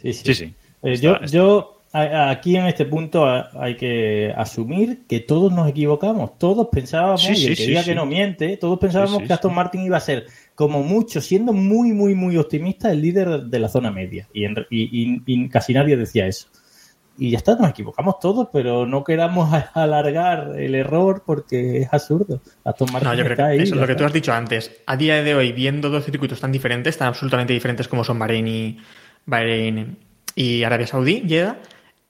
Sí, sí. sí, sí. Eh, está, yo, está. yo aquí en este punto hay que asumir que todos nos equivocamos, todos pensábamos, sí, y el que diga que no miente, todos pensábamos que Aston Martin iba a ser, como mucho, siendo muy, muy, muy optimista, el líder de la zona media. Y, en, y, y, y casi nadie decía eso y ya está, nos equivocamos todos, pero no queramos alargar el error porque es absurdo. Aston Martin no, yo creo que ahí, eso es lo que tú has dicho antes. A día de hoy, viendo dos circuitos tan diferentes, tan absolutamente diferentes como son Bahrein y, Bahrein y Arabia Saudí, Jeddah,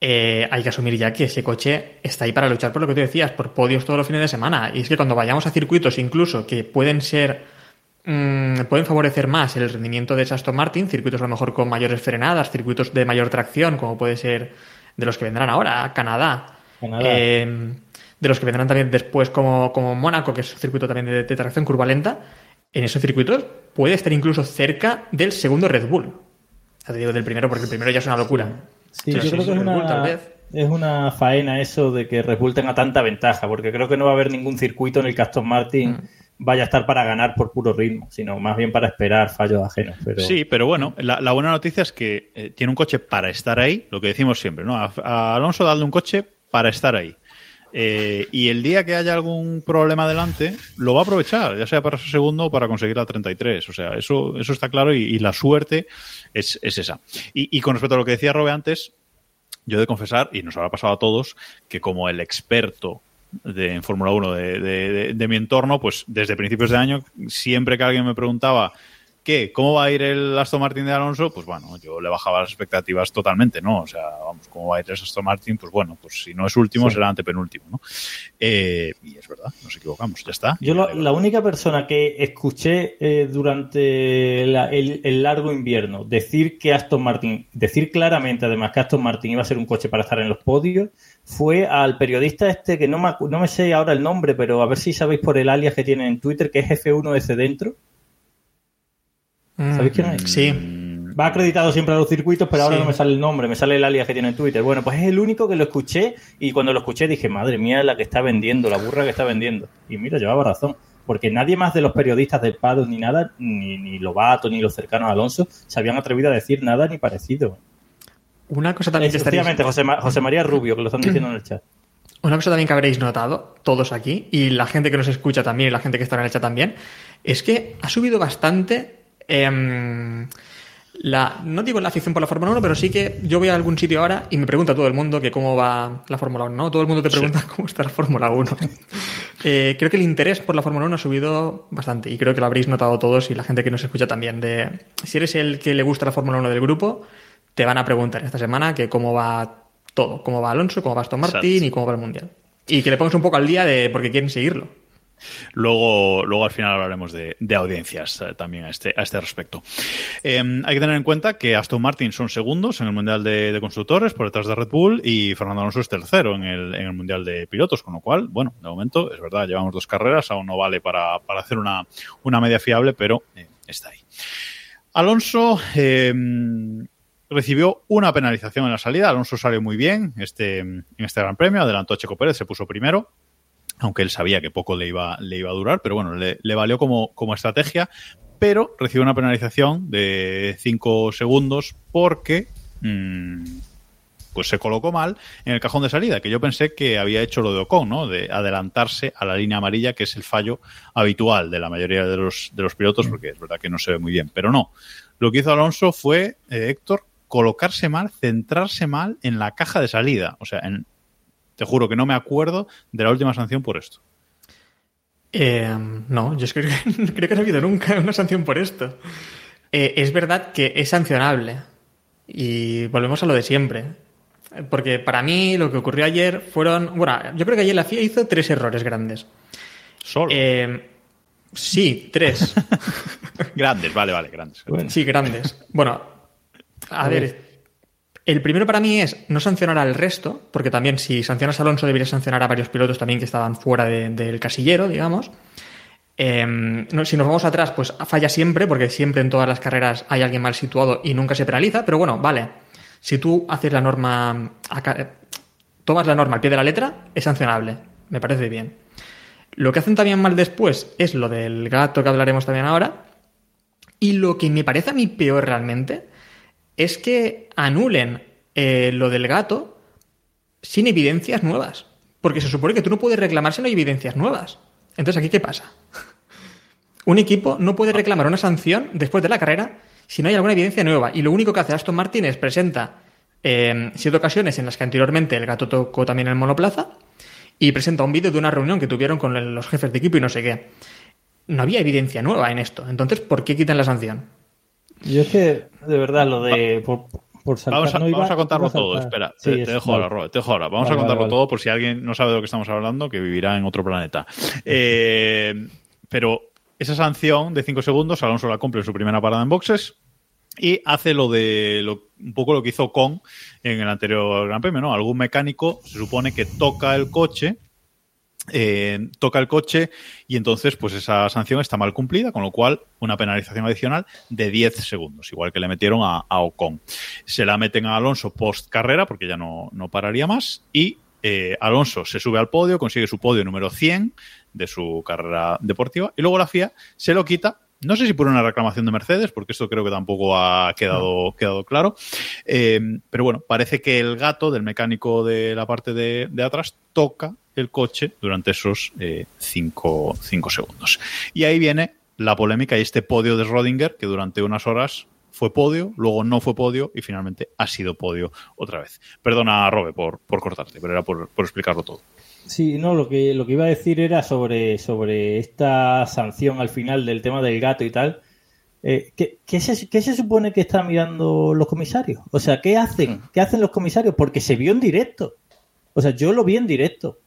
eh, hay que asumir ya que ese coche está ahí para luchar por lo que tú decías, por podios todos los fines de semana. Y es que cuando vayamos a circuitos incluso que pueden ser mmm, pueden favorecer más el rendimiento de Aston Martin, circuitos a lo mejor con mayores frenadas, circuitos de mayor tracción, como puede ser de los que vendrán ahora, Canadá, Canadá. Eh, de los que vendrán también después como, como Mónaco, que es un circuito también de, de, tracción curva lenta, en esos circuitos puede estar incluso cerca del segundo Red Bull. O sea, te digo del primero porque el primero ya es una locura. Sí, yo creo que es una, Bull, es una faena eso de que Red Bull tenga tanta ventaja, porque creo que no va a haber ningún circuito en el que Aston Martin... Mm vaya a estar para ganar por puro ritmo, sino más bien para esperar fallos ajenos. Pero... Sí, pero bueno, la, la buena noticia es que eh, tiene un coche para estar ahí, lo que decimos siempre, ¿no? A, a Alonso darle un coche para estar ahí. Eh, y el día que haya algún problema adelante, lo va a aprovechar, ya sea para su segundo o para conseguir la 33. O sea, eso, eso está claro y, y la suerte es, es esa. Y, y, con respecto a lo que decía Robe antes, yo he de confesar, y nos habrá pasado a todos, que como el experto de, en Fórmula 1 de, de, de, mi entorno, pues desde principios de año, siempre que alguien me preguntaba ¿qué? ¿Cómo va a ir el Aston Martin de Alonso? Pues bueno, yo le bajaba las expectativas totalmente, ¿no? O sea, vamos, ¿cómo va a ir el Aston Martin? Pues bueno, pues si no es último, sí. será antepenúltimo, ¿no? Eh, y es verdad, nos equivocamos, ya está. Yo la única persona que escuché eh, durante la, el, el, largo invierno decir que Aston Martin, decir claramente además que Aston Martin iba a ser un coche para estar en los podios, fue al periodista este que no me, no me sé ahora el nombre, pero a ver si sabéis por el alias que tiene en Twitter, que es F1S dentro. ¿Sabéis quién es? Sí. Va acreditado siempre a los circuitos, pero ahora sí. no me sale el nombre, me sale el alias que tiene en Twitter. Bueno, pues es el único que lo escuché y cuando lo escuché dije, madre mía, la que está vendiendo, la burra que está vendiendo. Y mira, llevaba razón. Porque nadie más de los periodistas del PADO ni nada, ni, ni Lobato, ni los cercanos a Alonso, se habían atrevido a decir nada ni parecido. Una cosa también que estaréis... José, Ma José María Rubio, que lo están diciendo en el chat. *clears throat* Una cosa también que habréis notado, todos aquí, y la gente que nos escucha también, y la gente que está en el chat también, es que ha subido bastante eh, la, no digo la afición por la Fórmula 1, pero sí que yo voy a algún sitio ahora y me pregunta todo el mundo que cómo va la Fórmula 1, ¿no? Todo el mundo te pregunta sí. *laughs* cómo está la Fórmula 1. eh, creo que el interés por la Fórmula 1 ha subido bastante y creo que lo habréis notado todos y la gente que nos escucha también. De si eres el que le gusta la Fórmula 1 del grupo, te van a preguntar esta semana que cómo va todo, cómo va Alonso, cómo va Aston Martin Exacto. y cómo va el Mundial. Y que le pongas un poco al día de porque quieren seguirlo. Luego, luego al final hablaremos de, audiencias eh, también a este, a este respecto. Eh, hay que tener en cuenta que Aston Martin son segundos en el Mundial de, Constructores por detrás de Red Bull y Fernando Alonso es tercero en el, en el Mundial de Pilotos, con lo cual, bueno, de momento es verdad, llevamos dos carreras, aún no vale para, hacer una, una media fiable, pero eh, está ahí. Alonso em, recibió una penalización en la salida. Alonso salió muy bien este, en este Gran Premio, adelantó a Checo Pérez, se puso primero aunque él sabía que poco le iba, le iba a durar, pero bueno, le, valió como, como estrategia, pero recibió una penalización de 5 segundos porque mmm, pues se colocó mal en el cajón de salida, que yo pensé que había hecho lo de Ocon, ¿no? De adelantarse a la línea amarilla, que es el fallo habitual de la mayoría de los, de los pilotos, porque es verdad que no se ve muy bien. Pero no. Lo que hizo Alonso fue, eh, Héctor, colocarse mal, centrarse mal en la caja de salida. O sea, en, te juro que no me acuerdo de la última sanción por esto. Eh, no, yo creo que, creo que *laughs* no ha habido nunca una sanción por esto. Eh, es verdad que es sancionable. Y volvemos a lo de siempre. Porque para mí lo que ocurrió ayer fueron. Bueno, yo creo que ayer la FIA hizo tres errores grandes. Solo. Eh, sí, tres. *laughs* grandes, vale, vale, grandes. Sí, grandes. Bueno, a ver. El primero para mí es no sancionar al resto, porque también si sancionas a Alonso deberías sancionar a varios pilotos también que estaban fuera de- del casillero, digamos. No, si nos vamos atrás, pues falla siempre, porque siempre en todas las carreras hay alguien mal situado y nunca se penaliza, pero bueno, vale. Si tú haces la norma, acá- eh, tomas la norma al pie de la letra, es sancionable. Me parece bien. Lo que hacen también mal después es lo del gato que hablaremos también ahora. Y lo que me parece a mí peor realmente es que anulen eh, lo del gato sin evidencias nuevas. Porque se supone que tú no puedes reclamar si no hay evidencias nuevas. Entonces, ¿aquí qué pasa? *laughs* Un equipo no puede reclamar una sanción después de la carrera si no hay alguna evidencia nueva. Y lo único que hace Aston Martin es presenta eh, siete ocasiones en las que anteriormente el gato tocó también el monoplaza y presenta un vídeo de una reunión que tuvieron con los jefes de equipo y no sé qué. No había evidencia nueva en esto. Entonces, ¿por qué quitan la sanción? Yo es que, de verdad, lo de. Por, por saltar, Vamos a, no iba- vamos a contarlo todo, espera. Sí, te, dejo vale. ahora, Robert, te dejo ahora. Vamos Vale, a contarlo vale, todo por si alguien no sabe de lo que estamos hablando, que vivirá en otro planeta. *laughs* Eh, pero esa sanción de 5 segundos, Alonso la cumple en su primera parada en boxes y hace lo de lo- un poco lo que hizo Con en el anterior Gran Premio, ¿no? Algún mecánico se supone que toca el coche eh, toca el coche y entonces pues esa sanción está mal cumplida, con lo cual una penalización adicional de 10 segundos, igual que le metieron a, a Ocon. Se la meten a Alonso post carrera porque ya no, no pararía más y eh, Alonso se sube al podio, consigue su podio número 100 de su carrera deportiva y luego la FIA se lo quita. No sé si por una reclamación de Mercedes, porque esto creo que tampoco ha quedado, quedado claro. Eh, pero bueno, parece que el gato del mecánico de la parte de, de atrás toca el coche durante esos 5 segundos. Y ahí viene la polémica y este podio de Rodinger, que durante unas horas fue podio, luego no fue podio y finalmente ha sido podio otra vez. Perdona, Robe, por, por cortarte, pero era por, por explicarlo todo. Sí, no, lo que, lo que iba a decir era sobre, sobre esta sanción al final del tema del gato y tal. Eh, ¿qué, qué se, qué se supone que están mirando los comisarios? O sea, ¿qué hacen? ¿Qué hacen los comisarios? Porque se vio en directo. O sea, yo lo vi en directo.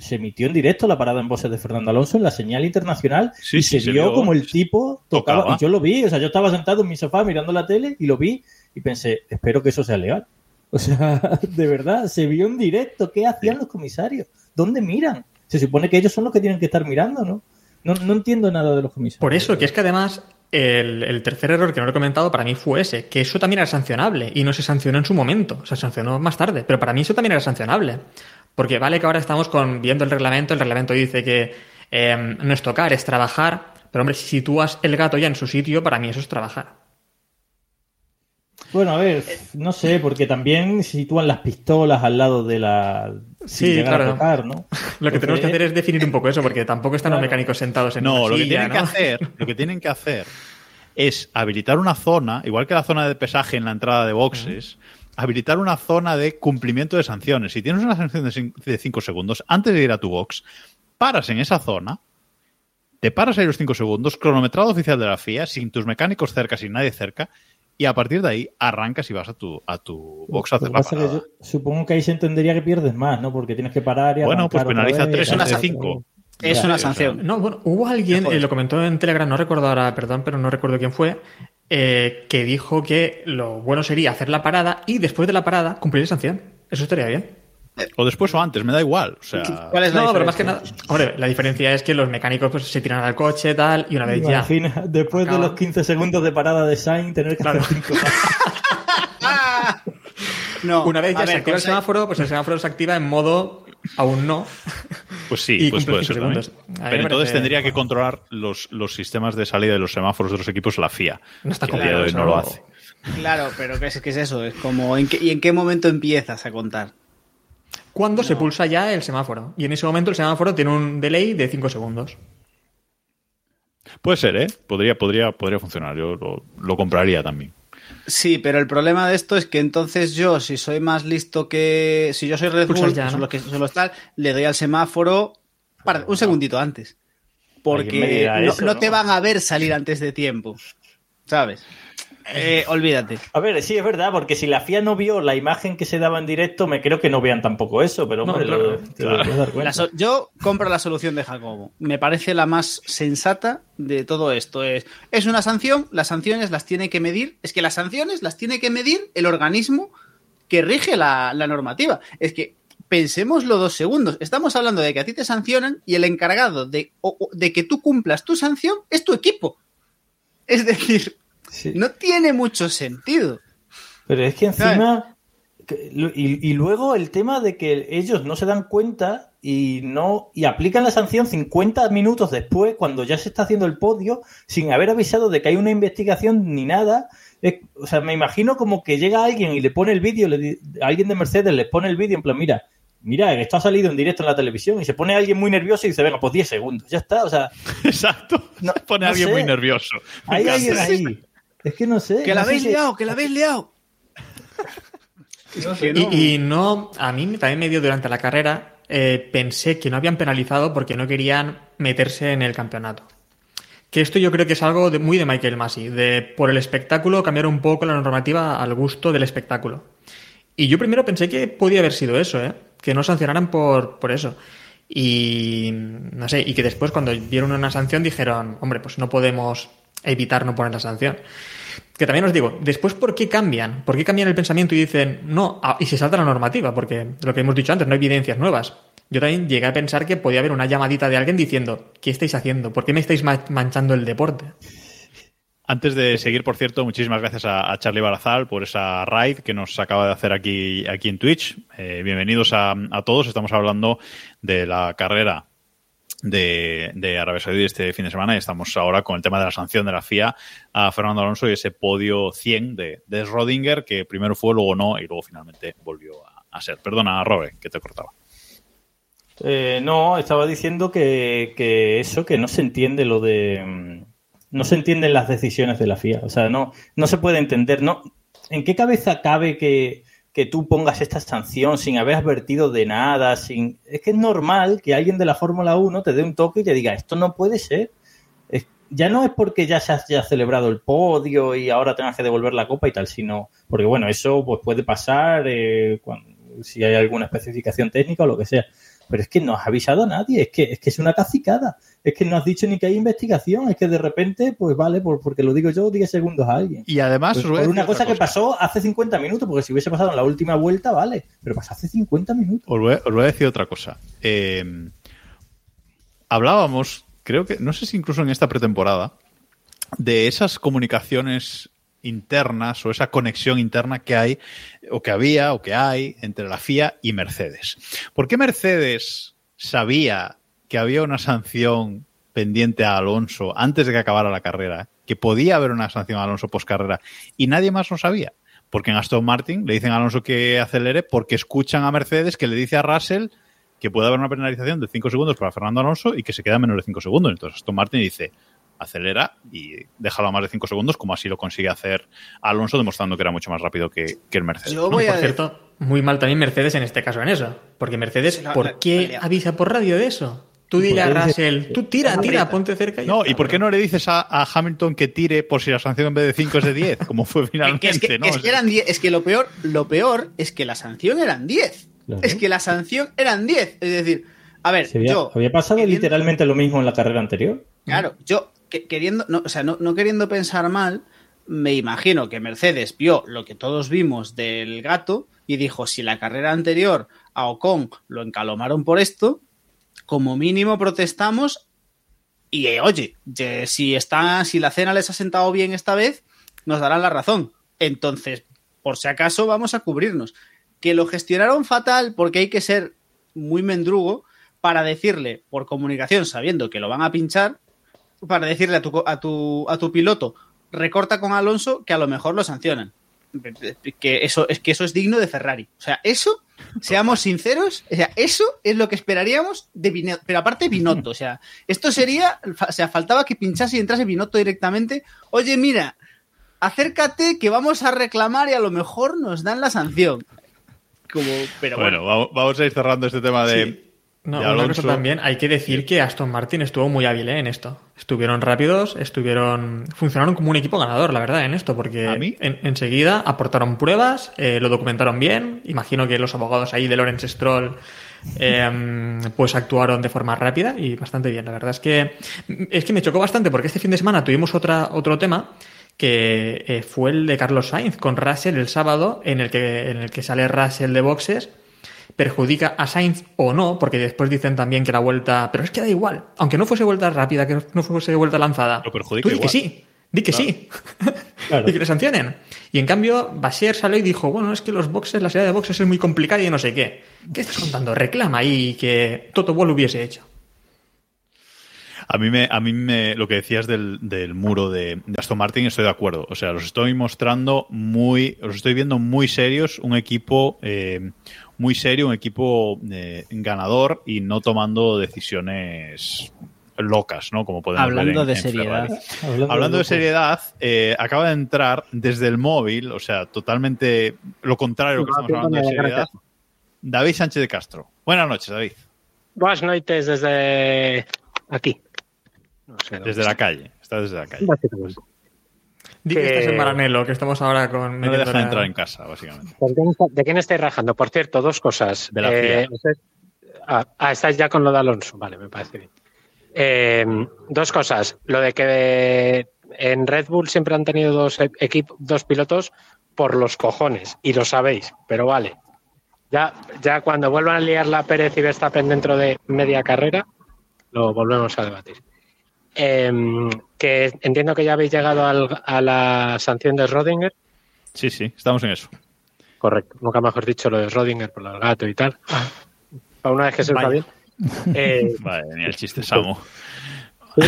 Se emitió en directo la parada en voces de Fernando Alonso en la señal internacional Sí, y sí, se, se vio vio. como el tipo tocaba. Tocaba. Y yo lo vi, o sea, yo estaba sentado en mi sofá mirando la tele y lo vi y pensé, espero que eso sea legal. O sea, *laughs* de verdad, se vio en directo. ¿Qué hacían los comisarios? ¿Dónde miran? Se supone que ellos son los que tienen que estar mirando, ¿no? No, no entiendo nada de los comisarios. Por eso, que es que además el, el tercer error que no lo he comentado para mí fue ese, que eso también era sancionable y no se sancionó en su momento, se sancionó más tarde, pero para mí eso también era sancionable. Porque vale que ahora estamos con, viendo el reglamento, el reglamento dice que eh, no es tocar, es trabajar, pero hombre, si sitúas el gato ya en su sitio, para mí eso es trabajar. Bueno, a ver, no sé, porque también sitúan las pistolas al lado de la. Sí, claro. a tocar, ¿no? *laughs* Lo que Porque- tenemos que hacer es definir un poco eso, porque tampoco están los mecánicos sentados en No, una lo que tienen que ¿no? hacer, *laughs* lo que tienen que hacer es habilitar una zona, igual que la zona de pesaje en la entrada de boxes, habilitar una zona de cumplimiento de sanciones. Si tienes una sanción de 5 segundos, antes de ir a tu box, paras en esa zona, te paras ahí los 5 segundos, cronometrado oficial de la FIA, sin tus mecánicos cerca, sin nadie cerca, y a partir de ahí arrancas y vas a tu, a tu box a hacer la parada. yo supongo que ahí se entendería que pierdes más, ¿no? Porque tienes que parar y Bueno, pues penaliza vez, 3 en vez de arrancar 5. otra vez. Es una o sanción. No, bueno, hubo alguien, eh, lo comentó en Telegram, no recuerdo ahora, perdón, pero no recuerdo quién fue, eh, que dijo que lo bueno sería hacer la parada y después de la parada cumplir la sanción. Eso estaría bien. O después o antes, me da igual. O sea, ¿Cuál es la no, pero más que nada. Hombre, la diferencia es que los mecánicos pues, se tiran al coche tal y una vez ya. Imagina, después de los 15 segundos de parada de Sainz, tener que Claro. hacer 5 *laughs* No, Una vez ya se ver, activa el semáforo, pues el semáforo se activa en modo aún no. Pues sí, pues puede ser también. Pero entonces parece- tendría que controlar los, los sistemas de salida de los semáforos de los equipos la FIA. No está que a día de hoy complicado, no lo hace. Claro, pero ¿qué es, qué es eso? Es como, ¿en qué, ¿y en qué momento empiezas a contar? Cuando se pulsa ya el semáforo. Y en ese momento el semáforo tiene un delay de 5 segundos. Puede ser, ¿eh? Podría, podría, podría funcionar. Yo lo, lo compraría también. Sí, pero el problema de esto es que entonces yo, si soy más listo que. Si yo soy Red Bull, ya, son ¿no? los que son los tal, le doy al semáforo para, un segundito antes. Porque dirá no, eso, no ¿no? te van a ver salir antes de tiempo. ¿Sabes? Eh, olvídate. A ver, sí, es verdad, porque si la FIA no vio la imagen que se daba en directo, me creo que no vean tampoco eso, pero No, hombre, claro. lo- te lo puedes dar so- yo compro la solución de Jacobo. Me parece la más sensata de todo esto. Es, es una sanción, las sanciones las tiene que medir. Es que las sanciones las tiene que medir el organismo que rige la, la normativa. Es que pensémoslo dos segundos. Estamos hablando de que a ti te sancionan y el encargado de, o- de que tú cumplas tu sanción es tu equipo. Es decir, Sí. no tiene mucho sentido. Pero es que encima. que- Y, y luego el tema de que ellos no se dan cuenta y no y aplican la sanción 50 minutos después, cuando ya se está haciendo el podio, sin haber avisado de que hay una investigación ni nada. Es- o sea, me imagino como que llega alguien y le pone el vídeo, le alguien de Mercedes les pone el vídeo en plan, mira, mira, esto ha salido en directo en la televisión y se pone alguien muy nervioso y dice, venga, pues 10 segundos, ya está. O sea, *laughs* Exacto. No- Pone a no alguien sé. muy nervioso. Hay alguien ahí. Es que no sé. Que la no habéis liado, que la habéis liado. *laughs* Y, y no, a mí también me dio durante la carrera, eh, pensé que no habían penalizado porque no querían meterse en el campeonato. Que esto yo creo que es algo de- muy de Michael Massey, de por el espectáculo cambiar un poco la normativa al gusto del espectáculo. Y yo primero pensé que podía haber sido eso, ¿eh? que no sancionaran por, por eso. Y no sé, y que después cuando vieron una sanción dijeron, hombre, pues no podemos evitar no poner la sanción. Que también os digo, después, ¿por qué cambian? ¿Por qué cambian el pensamiento y dicen, no, ah, y se salta la normativa? Porque lo que hemos dicho antes, no hay evidencias nuevas. Yo también llegué a pensar que podía haber una llamadita de alguien diciendo, ¿qué estáis haciendo? ¿Por qué me estáis ma- manchando el deporte? Antes de seguir, por cierto, muchísimas gracias a, a Charlie Barazal por esa raid que nos acaba de hacer aquí, aquí en Twitch. Eh, bienvenidos a todos. Estamos hablando de la carrera de, Arabia Saudí este fin de semana y estamos ahora con el tema de la sanción de la FIA a Fernando Alonso y ese podio 100 de, de que primero fue, luego no y luego finalmente volvió a, ser. Perdona, Robert, que te cortaba. Eh, no, estaba diciendo que, que eso, que no se entiende lo de... mm, No se entienden las decisiones de la FIA. O sea, no, no se puede entender. No, ¿En qué cabeza cabe que, que tú pongas esta sanción sin haber advertido de nada? sin Es que es normal que alguien de la Fórmula 1 te dé un toque y te diga, esto no puede ser. Es- ya no es porque ya se haya celebrado el podio y ahora tengas que devolver la copa y tal, sino porque, bueno, eso pues puede pasar eh, si hay alguna especificación técnica o lo que sea. Pero es que no has avisado a nadie, es que, es que es una cacicada. Es que no has dicho ni que hay investigación, es que de repente, pues vale, por, porque lo digo yo, 10 segundos a alguien. Y además, Pues por una cosa que pasó hace 50 minutos, porque si hubiese pasado en la última vuelta, vale, pero pasó hace 50 minutos. Os voy, a- os voy a decir otra cosa. Eh, hablábamos, creo que, no sé si incluso en esta pretemporada, de esas comunicaciones internas o esa conexión interna que hay o que había o que hay entre la FIA y Mercedes. ¿Por qué Mercedes sabía que había una sanción pendiente a Alonso antes de que acabara la carrera, que podía haber una sanción a Alonso post carrera y nadie más lo sabía? Porque en Aston Martin le dicen a Alonso que acelere porque escuchan a Mercedes que le dice a Russell que puede haber una penalización de 5 segundos para Fernando Alonso y que se queda menos de 5 segundos. Entonces Aston Martin dice, acelera y déjalo a más de 5 segundos, como así lo consigue hacer Alonso, demostrando que era mucho más rápido que, que el Mercedes. Yo No, por cierto, muy mal también Mercedes en este caso en eso. Porque Mercedes, La- la- ¿por qué la- avisa por radio de eso? Tú dile a Russell, tú tira, No tira, ponte cerca. No, ya ¿y por qué no le dices a, a Hamilton que tire por si la sanción en vez de 5 es de 10? Como fue *laughs* finalmente, Que es, que, ¿no? es que eran 10, es que lo peor, lo peor es que la sanción eran 10. Claro. Es que la sanción eran 10. Es decir, a ver, había, yo. había pasado literalmente lo mismo en la carrera anterior. Claro, yo que- queriendo, no, o sea, no, no queriendo pensar mal, me imagino que Mercedes vio lo que todos vimos del gato y dijo: si la carrera anterior a Ocon lo encalomaron por esto, como mínimo protestamos. Y eh, oye, ye- si está, si la cena les ha sentado bien esta vez, nos darán la razón. Entonces, por si acaso, vamos a cubrirnos. Que lo gestionaron fatal porque hay que ser muy mendrugo para decirle por comunicación, sabiendo que lo van a pinchar, para decirle a tu, co- a tu, a tu piloto, recorta con Alonso que a lo mejor lo sancionan. Que eso, es que eso es digno de Ferrari. O sea, eso, seamos sinceros, o sea, eso es lo que esperaríamos de Binotto. Pero aparte Binotto, o sea, esto sería, o sea, faltaba que pinchase y entrase Binotto directamente. Oye, mira, acércate que vamos a reclamar y a lo mejor nos dan la sanción. Como, pero Bueno, bueno, vamos, vamos a ir cerrando este tema de, Sí. No, una cosa también, hay que decir que Aston Martin estuvo muy hábil ¿eh? en esto. Estuvieron rápidos, estuvieron. funcionaron como un equipo ganador, la verdad, en esto, porque en- enseguida aportaron pruebas, eh, lo documentaron bien. Imagino que los abogados ahí de Lawrence Stroll eh, pues actuaron de forma rápida y bastante bien. La verdad es que es que me chocó bastante porque este fin de semana tuvimos otra, otro tema que eh, fue el de Carlos Sainz con Russell el sábado, en el que, en el que sale Russell de boxes perjudica a Sainz o no, porque después dicen también que la vuelta. Pero es que da igual. Aunque no fuese vuelta rápida, que no fuese vuelta lanzada. Lo perjudica Tú que sí. Di que sí. *laughs* y que le sancionen. Y en cambio, Bashir salió y dijo: Bueno, es que los boxes, la salida de boxes es muy complicada y no sé qué. ¿Qué estás contando? Reclama ahí que Toto lo hubiese hecho. A mí, me, a mí me, lo que decías del, del muro de, de Aston Martin, estoy de acuerdo. O sea, los estoy mostrando muy, los estoy viendo muy serios, un equipo eh, muy serio, un equipo eh, ganador y no tomando decisiones locas, ¿no? Como podemos Hablando ver en- de seriedad. Hablando de seriedad, eh, acaba de entrar desde el móvil, o sea, totalmente lo contrario a lo que estamos hablando de seriedad. David Sánchez de Castro. Buenas noches, David. Buenas noches desde aquí. No sé dónde Desde la calle. Está desde la calle. Di que Que- estás en Maranelo, que estamos ahora con. No le dejan la- entrar en casa, básicamente. ¿De quién, estáis rajando? Por cierto, dos cosas. De la Eh, FIA. ah, ah, estáis ya con lo de Alonso. Vale, me parece bien. Eh, dos cosas. Lo de que en Red Bull siempre han tenido dos equipos, dos pilotos por los cojones. Y lo sabéis, pero vale. Ya, ya cuando vuelvan a liar la Pérez y Verstappen dentro de media carrera, lo volvemos a debatir. Em, que entiendo que ya habéis llegado al- a la sanción de Rodinger. Sí, sí, estamos en eso. Correcto. Nunca mejor dicho lo de Rodinger por el gato y tal. Para una vez que se está bien. *laughs* Eh, Vale, ni el chiste, Samo. *laughs*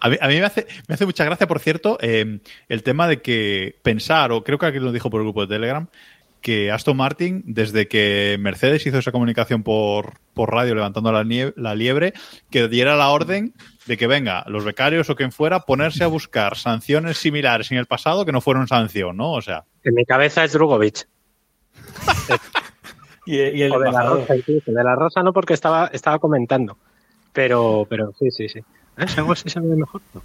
A mí, a mí me, hace, me hace mucha gracia, por cierto, eh, el tema de que pensar, o creo que aquí lo dijo por el grupo de Telegram, que Aston Martin, desde que Mercedes hizo esa comunicación por, por radio levantando la, nie- la liebre, que diera la orden de que venga los becarios o quien fuera ponerse a buscar sanciones similares en el pasado que no fueron sanción, ¿no? O sea, en mi cabeza es Drugovic. *laughs* Y, y el O de la. Rosa, incluso. De la Rosa no, porque estaba, estaba comentando. Pero, pero sí, sí, sí. ¿Eh? ¿Algo así se mejor? No.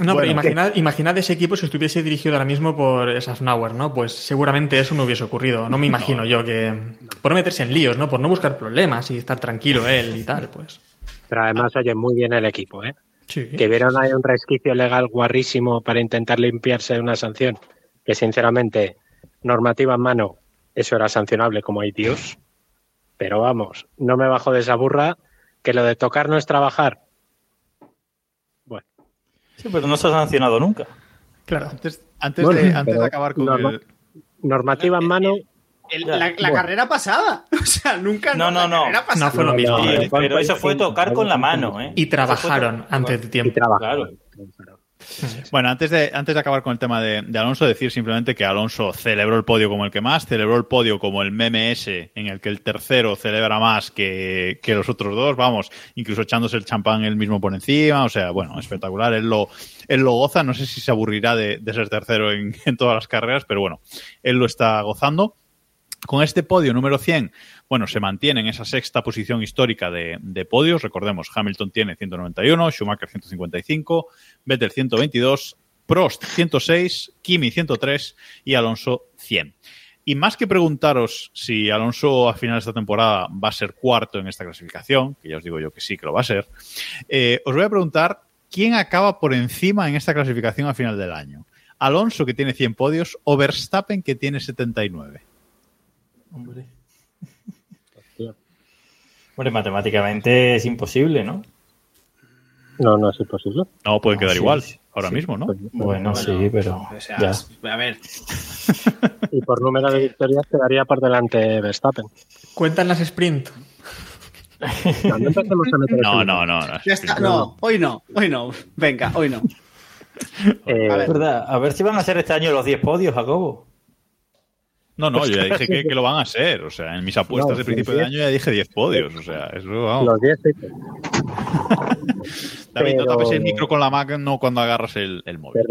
No, Bueno. pero imaginad, imaginad ese equipo si estuviese dirigido ahora mismo por Safnauer, ¿no? Pues seguramente eso no hubiese ocurrido. No me imagino yo que. Por no meterse en líos, ¿no? Por no buscar problemas y estar tranquilo él y tal, pues. Pero además, oye, muy bien el equipo, ¿eh? Sí. Que vieron ahí un resquicio legal guarrísimo para intentar limpiarse de una sanción. Que sinceramente, normativa en mano, eso era sancionable como hay Dios. Pero vamos, no me bajo de esa burra que lo de tocar no es trabajar. Sí, pero no se ha sancionado nunca. Claro. antes, antes, Bueno, de, antes de acabar con el... normativa en mano, El- la la bueno. carrera pasada. *laughs* O sea, nunca. No, no, la no. No fue lo mismo. No, pero eso fue tocar con la mano, ¿eh? Y trabajaron antes de y tiempo. trabajar. Claro. *laughs* Bueno, antes de, antes de acabar con el tema de, Alonso, decir simplemente que Alonso celebró el podio como el que más, celebró el podio como el meme ese, en el que el tercero celebra más que, que los otros dos, vamos, incluso echándose el champán él mismo por encima, o sea, bueno, espectacular, él lo, él lo goza, no sé si se aburrirá de, de ser tercero en, *laughs* en todas las carreras, pero bueno, él lo está gozando. Con este podio número 100, bueno, se mantiene en esa sexta posición histórica de, podios. Recordemos, Hamilton tiene 191, Schumacher 155, Vettel 122, Prost 106, Kimi 103 y Alonso 100. Y más que preguntaros si Alonso a final de esta temporada va a ser cuarto en esta clasificación, que ya os digo yo que sí que lo va a ser, eh, os voy a preguntar quién acaba por encima en esta clasificación a final del año. Alonso que tiene 100 podios o Verstappen que tiene 79. Hombre. Hombre, matemáticamente es imposible, ¿no? No, no es imposible. No, puede No, quedar sí, igual sí, ahora sí. mismo, ¿no? Bueno, sí, pero O sea, ya. a ver. Y por número de victorias quedaría por delante Verstappen. Cuentan las sprint. No, no *laughs* No, no, no. no. Ya está, no, hoy no, hoy no. Venga, hoy no. Eh, A ver. Es verdad. A ver si van a ser este año los 10 podios, Jacobo. No, no, *laughs* yo ya dije que, que lo van a ser. O sea, en mis apuestas No, de sí, principio sí. de año ya dije 10 podios. O sea, eso vamos. Los 10 sí. *laughs* David, no pero- tapes el micro con la mano cuando agarras el, el móvil.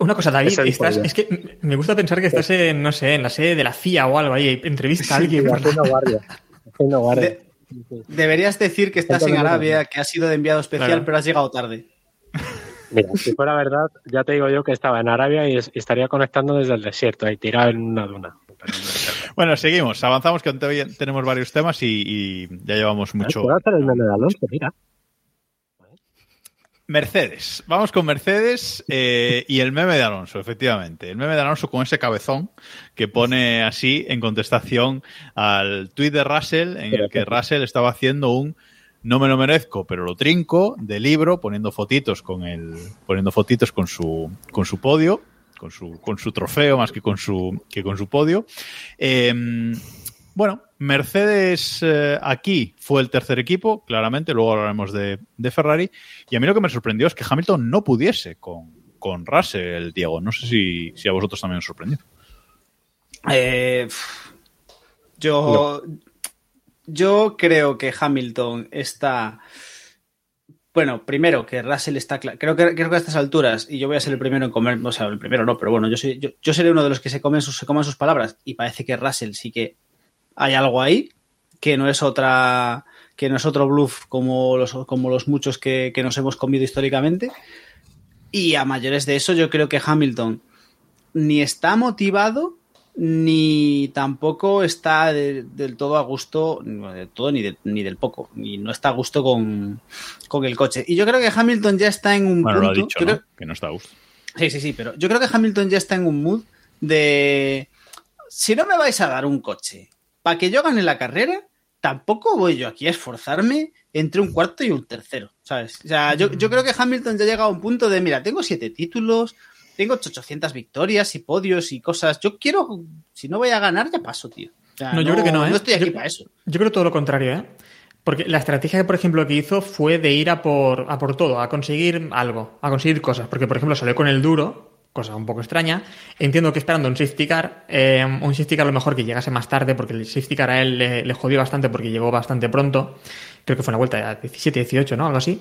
Una cosa, David, dijo estás, es que me gusta pensar que estás en, no sé, en la sede de la CIA o algo ahí, entrevista a alguien. Y haciendo guardia. Haciendo guardia. De- Deberías decir que estás en Arabia, que has sido de enviado especial, Claro. pero has llegado tarde. Mira, si fuera verdad, ya te digo yo que estaba en Arabia y, es- y estaría conectando desde el desierto, ahí tirado en una duna. Bueno, seguimos. Avanzamos que tenemos varios temas y, y ya llevamos mucho. ¿Puedo hacer el meme de Alonso? Mira. Mercedes. Vamos con Mercedes eh, y el meme de Alonso, efectivamente. El meme de Alonso con ese cabezón que pone así en contestación al tuit de Russell en el que Russell estaba haciendo un no me lo merezco, pero lo trinco de libro, poniendo fotitos con el, poniendo fotitos con su, con su podio, con su, con su trofeo más que con su, que con su podio. Eh, bueno, Mercedes eh, aquí fue el tercer equipo, claramente, luego hablaremos de, de Ferrari. Y a mí lo que me sorprendió es que Hamilton no pudiese con, con Russell, Diego. No sé si, si a vosotros también os sorprendió. Eh, yo, yo creo que Hamilton está. Bueno, primero que Russell está claro. Creo que, creo que a estas alturas, y yo voy a ser el primero en comer, o sea, el primero no, pero bueno, yo, soy, yo, yo seré uno de los que se comen, sus, se coman sus palabras, y parece que Russell sí que hay algo ahí, que no es otra. que no es otro bluff como los, como los muchos que, que nos hemos comido históricamente. Y a mayores de eso, yo creo que Hamilton ni está motivado ni tampoco está de- del todo a gusto, no del todo ni, de- ni del poco, ni no está a gusto con, con el coche. Y yo creo que Hamilton ya está en un Bueno, punto. lo ha dicho, ¿no? creo- Que no está a gusto. Sí, sí, sí, pero yo creo que Hamilton ya está en un mood de. Si no me vais a dar un coche para que yo gane la carrera, tampoco voy yo aquí a esforzarme entre un cuarto y un tercero, ¿sabes? O sea, yo, yo creo que Hamilton ya ha llegado a un punto de, mira, tengo siete títulos, tengo 800 victorias y podios y cosas. Yo quiero, si no voy a ganar, ya paso, tío. O sea, No, yo creo que no, ¿eh? No estoy aquí Yo- para eso. Yo creo todo lo contrario, ¿eh? Porque la estrategia, por ejemplo, que hizo fue de ir a por, a por todo, a conseguir algo, a conseguir cosas. Porque, por ejemplo, salió con el duro, cosa un poco extraña. Entiendo que esperando un safety car, eh, un safety car a lo mejor que llegase más tarde, porque el safety car a él le, le jodió bastante porque llegó bastante pronto. Creo que fue en la vuelta de 17-18, ¿no? Algo así.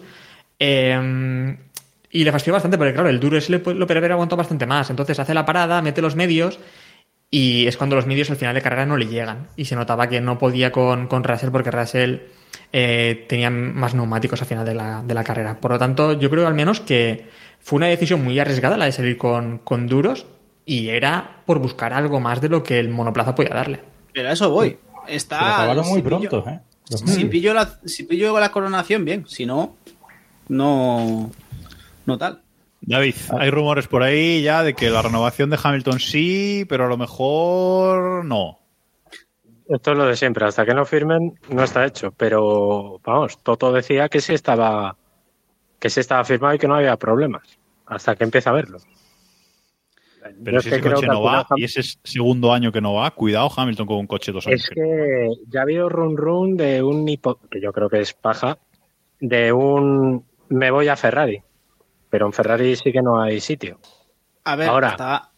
Eh, y le fastidió bastante porque, claro, el duro pu- lo haber aguantado bastante más. Entonces hace la parada, mete los medios y es cuando los medios al final de carrera no le llegan. Y se notaba que no podía con, con Russell porque Russell eh, tenía más neumáticos al final de la, de la carrera. Por lo tanto, yo creo al menos que fue una decisión muy arriesgada la de salir con, con duros y era por buscar algo más de lo que el monoplaza podía darle. Pero a eso voy. Está. Pero acabaron muy si pillo- pronto, ¿eh? Si pillo, la, si pillo la coronación, bien. Si no, no. No tal. David, hay rumores por ahí ya de que la renovación de Hamilton sí, pero a lo mejor no. Esto es lo de siempre, hasta que no firmen no está hecho, pero vamos, Toto decía que sí estaba que sí estaba firmado y que no había problemas, hasta que empieza a verlo. Pero Yo si es que ese creo coche que no va y ese es segundo año que no va, cuidado Hamilton con un coche dos años. Es que ya ha habido run run de un hipo, que yo creo que es paja, de un me voy a Ferrari, pero en Ferrari sí que no hay sitio. A ver, Ahora, está-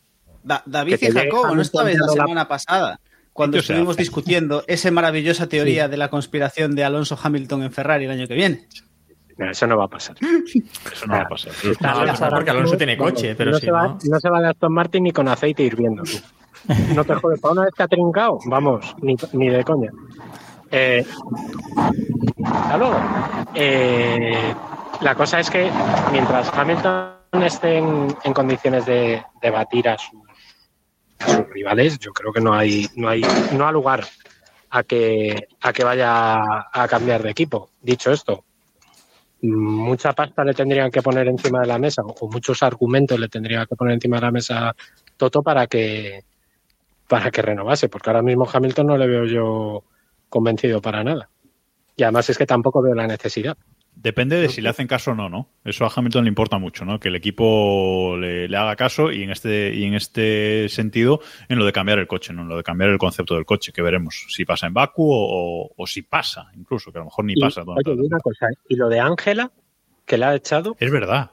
Da- David y te Jacobo, no estabais la semana pasada, cuando estuvimos hace. discutiendo esa maravillosa teoría de la conspiración de Alonso Hamilton en Ferrari el año que viene. No, eso no va a pasar. *laughs* Eso no va a pasar. No va a pasar porque Alonso tiene coche, pero no si se va, no... no se va de Aston Martin ni con aceite hirviendo. tú. *laughs* No te jodes, para una vez que ha trincado, vamos, ni, ni de coña. Eh, hasta luego. Eh, la cosa es que mientras Hamilton esté en, condiciones de, de batir a sus, a sus rivales, yo creo que no hay, no hay, no ha lugar a que, a que vaya a cambiar de equipo. Dicho esto, mucha pasta le tendrían que poner encima de la mesa o muchos argumentos le tendría que poner encima de la mesa Toto para que para que renovase, porque ahora mismo Hamilton no le veo yo convencido para nada. Y además es que tampoco veo la necesidad. Depende de si le hacen caso o no, ¿no? Eso a Hamilton le importa mucho, ¿no? Que el equipo le, le haga caso y en este y en este sentido en lo de cambiar el coche, ¿no? En lo de cambiar el concepto del coche, que veremos si pasa en Baku o, si pasa, incluso, que a lo mejor ni Y, pasa. oye, y una cosa, y lo de Ángela, que la ha echado, Es verdad.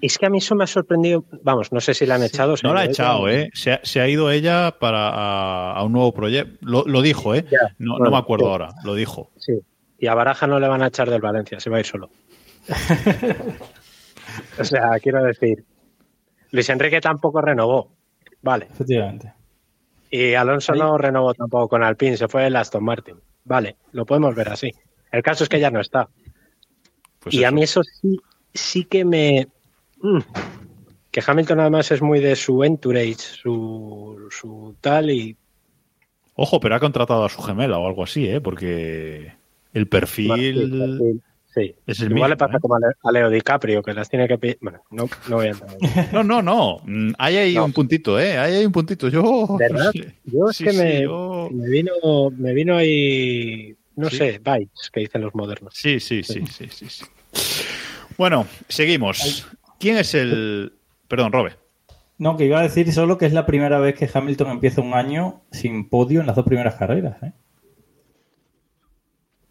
es que a mí eso me ha sorprendido. Vamos, no sé si la han echado. No la ha ella- echado, ¿eh? Se ha, se ha ido ella para a, a un nuevo proyecto. Lo, lo dijo, ¿eh? Ya, No, me acuerdo sí. ahora. Lo dijo. Sí. Y a Baraja no le van a echar del Valencia, se va a ir solo. o sea, quiero decir, Luis Enrique tampoco renovó. Vale. Efectivamente. Y Alonso no renovó tampoco con Alpine, se fue el Aston Martin. Vale, lo podemos ver así. El caso es que ya no está. Pues y a mí eso sí, sí que me... mm, que Hamilton además es muy de su entourage, su, su tal y... Ojo, pero ha contratado a su gemela o algo así, ¿eh? Porque el perfil Sí, es el igual le pasa ¿eh? como a Le- a Leo DiCaprio, que las tiene que pedir... Bueno, no, no voy a entrar. en- *laughs* No, no, no. Mm, Hay ahí No. un puntito, ¿eh? Hay ahí un puntito. Yo. ¿Verdad? *laughs* no sé. Yo es Sí, que sí, me, yo- me vino me vino ahí, no Sí. sé, bytes, que dicen los modernos. Sí, sí, sí, sí, sí, sí. Bueno, seguimos. ¿Quién es el. Perdón, Robe. No, que iba a decir solo que es la primera vez que Hamilton empieza un año sin podio en las dos primeras carreras. ¿eh?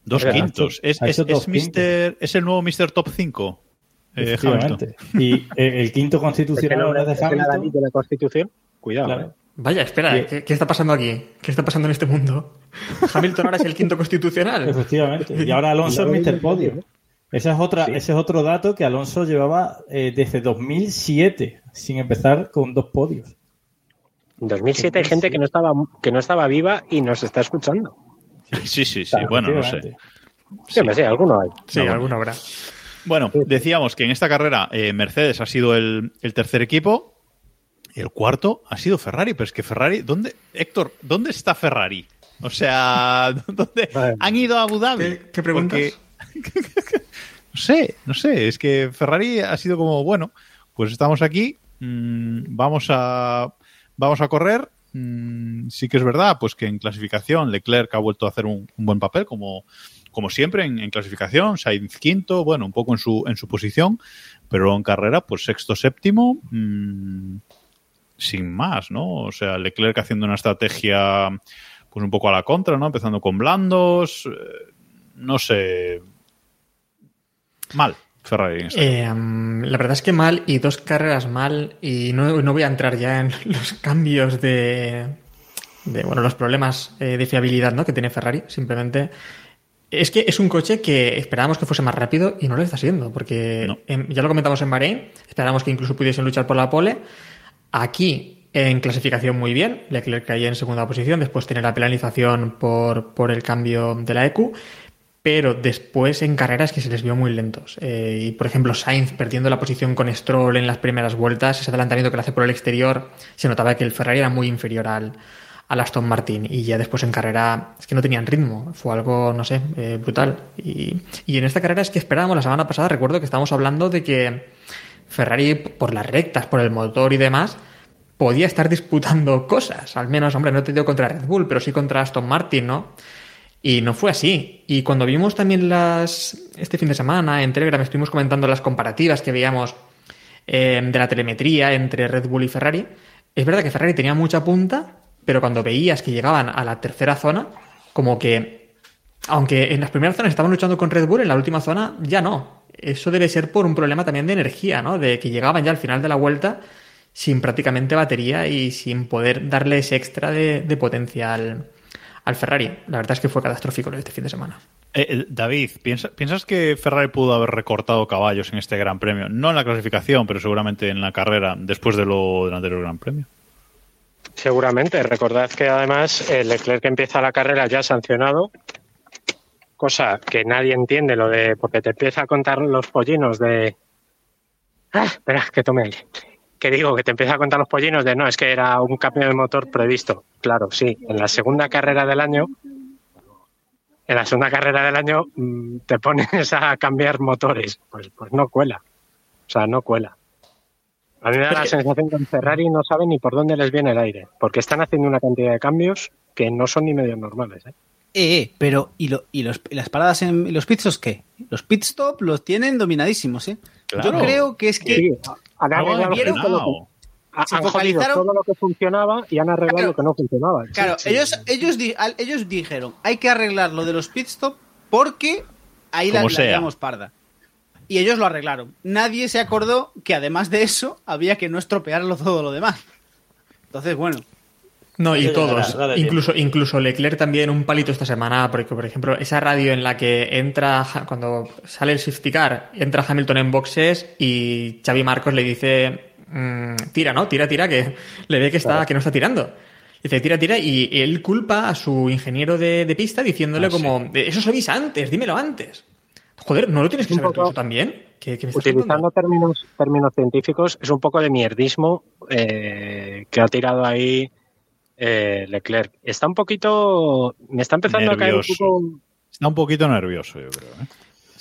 Dos quintos. hecho- Es, ha es, hecho es Mister- es el nuevo Mr. Top 5. Eh, Efectivamente. Y eh, el quinto ¿Es que constitucional no, ahora es es de Hamilton. de la Constitución? Cuidado. Claro. ¿eh? Vaya, espera. ¿qué, qué está pasando aquí? ¿Qué está pasando en este mundo? *laughs* Hamilton ahora es el quinto constitucional. Efectivamente. Y ahora *laughs* Alonso es Mr. Podio. Ese es, otra, ese es otro dato que Alonso llevaba eh, desde 2007 sin empezar con dos podios. En 2007 hay gente que no estaba que no estaba viva y nos está escuchando. *laughs* Sí, sí, sí. Claro, bueno, no sé. Sí, sí, alguno hay. Sí, alguna habrá. Bueno, decíamos que en esta carrera eh, Mercedes ha sido el, el tercer equipo. El cuarto ha sido Ferrari, pero es que Ferrari, ¿dónde, Héctor, ¿dónde está Ferrari? O sea, *laughs* ¿dónde Vale. han ido a Abu Dhabi? ¿Qué- qué preguntas? Porque- *laughs* no sé, no sé, es que Ferrari ha sido como, bueno, pues estamos aquí, mm, vamos a vamos a correr. Mm, sí que es verdad, pues que en clasificación Leclerc ha vuelto a hacer un, buen papel, como, como siempre en, en clasificación, Sainz quinto, bueno, un poco en su, en su posición, pero en carrera, pues sexto, séptimo, mm, sin más, ¿no? O sea, Leclerc haciendo una estrategia pues un poco a la contra, ¿no? Empezando con blandos, eh, no sé, mal Ferrari. Eh, mm, la verdad es que mal y dos carreras mal y no, no voy a entrar ya en *laughs* los cambios de, de bueno, los problemas eh, de fiabilidad ¿no? que tiene Ferrari. Simplemente es que es un coche que esperábamos que fuese más rápido y no lo está siendo, porque No. em, ya lo comentamos en Bahrein, esperábamos que incluso pudiesen luchar por la pole. Aquí en clasificación muy bien, Leclerc caía en segunda posición, después tiene la penalización por, por el cambio de la EQ, pero después en carreras que se les vio muy lentos. Eh, y por ejemplo, Sainz perdiendo la posición con Stroll en las primeras vueltas, ese adelantamiento que le hace por el exterior, se notaba que el Ferrari era muy inferior al, Aston Martin y ya después en carrera es que no tenían ritmo, fue algo, no sé, eh, brutal. Y, y en esta carrera es que esperábamos la semana pasada, recuerdo que estábamos hablando de que Ferrari por las rectas, por el motor y demás, podía estar disputando cosas. Al menos, hombre, no te digo contra Red Bull, pero sí contra Aston Martin, ¿no? Y no fue así. Y cuando vimos también las este fin de semana en Telegram estuvimos comentando las comparativas que veíamos eh, de la telemetría entre Red Bull y Ferrari. Es verdad que Ferrari tenía mucha punta, pero cuando veías que llegaban a la tercera zona, como que, aunque en las primeras zonas estaban luchando con Red Bull, en la última zona ya no. Eso debe ser por un problema también de energía, ¿no? De que llegaban ya al final de la vuelta sin prácticamente batería y sin poder darle ese extra de, de potencia al, Ferrari. La verdad es que fue catastrófico este fin de semana. Eh, eh, David, ¿piensa- ¿piensas que Ferrari pudo haber recortado caballos en este Gran Premio? No en la clasificación, pero seguramente en la carrera después de lo del anterior Gran Premio. Seguramente. Recordad que además el Leclerc que empieza la carrera ya sancionado, cosa que nadie entiende lo de porque te empieza a contar los pollinos de ah, espera, que tome aire. Que digo que te empieza a contar los pollinos de no, es que era un cambio de motor previsto. Claro, sí, en la segunda carrera del año en la segunda carrera del año mm, te pones *laughs* a cambiar motores, pues pues no cuela. O sea, no cuela. A mí me da la sensación que en Ferrari no saben ni por dónde les viene el aire, porque están haciendo una cantidad de cambios que no son ni medio normales. ¿eh? Eh, pero ¿y, lo, y, los, y las paradas en los pit stops qué? Los pit stop los tienen dominadísimos, ¿eh? Claro. Yo creo que es que Sí, han arreglado todo lo que- no. ha- Se han jodido todo lo que funcionaba y han arreglado Claro. lo que no funcionaba. Sí, Claro, sí. ellos, ellos, di- al- ellos dijeron, hay que arreglar lo de los pit stop porque ahí la, Como la sea. liamos parda. Y ellos lo arreglaron. Nadie se acordó que además de eso había que no estropearlo todo lo demás. Entonces, bueno, No, y todos. incluso, incluso Leclerc también un palito esta semana, porque por ejemplo, esa radio en la que entra, cuando sale el safety car, entra Hamilton en boxes y Xavi Marcos le dice, mm, tira, ¿no? Tira, tira, que le ve que, está, que no está tirando. Dice, tira, tira, y él culpa a su ingeniero de, de pista diciéndole Ah, sí. como, eso se avisa antes, dímelo antes. Joder, ¿no lo tienes que saber tú eso también? ¿Qué, qué me estás Utilizando términos, términos científicos, es un poco de mierdismo eh, que ha tirado ahí eh, Leclerc. Está un poquito. Me está empezando a caer un Nervioso. poco. Está un poquito nervioso, yo creo. ¿eh?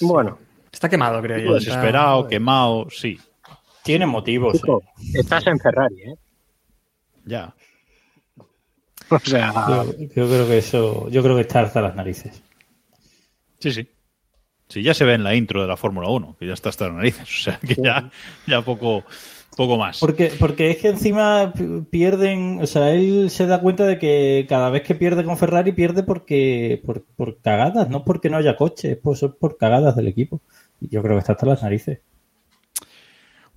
Bueno, Está quemado, creo yo. poco está- desesperado, quemado, sí. Tiene motivos. chico, eh. estás en Ferrari, ¿eh? Ya. *laughs* O sea, Yo, yo creo que eso, yo creo que está hasta las narices. Sí, sí. Sí, ya se ve en la intro de la Fórmula 1, que ya está hasta las narices. *laughs* O sea, que ya, ya poco, poco más. Porque, porque es que encima pierden, o sea, él se da cuenta de que cada vez que pierde con Ferrari pierde porque por, por cagadas, no porque no haya coche, es por, es por cagadas del equipo. Y yo creo que está hasta las narices.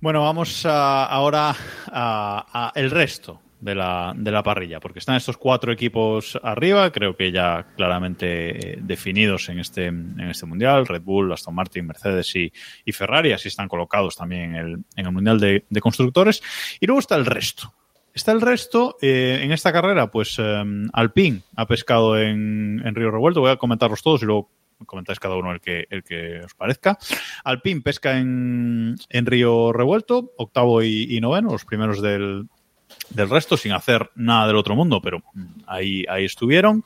Bueno, vamos a- ahora a, a el resto de la, de la parrilla, porque están estos cuatro equipos arriba, creo que ya claramente eh, definidos en este, en este mundial, Red Bull, Aston Martin, Mercedes y, y Ferrari, así están colocados también en el, en el mundial de, de constructores. Y luego está el resto. Está el resto, eh, en esta carrera, pues eh, Alpine ha pescado en, en Río Revuelto, voy a comentarlos todos y luego comentáis cada uno el que, el que os parezca. Alpine pesca en, en Río Revuelto, octavo y, y noveno, los primeros del, del resto, sin hacer nada del otro mundo, pero ahí, ahí estuvieron.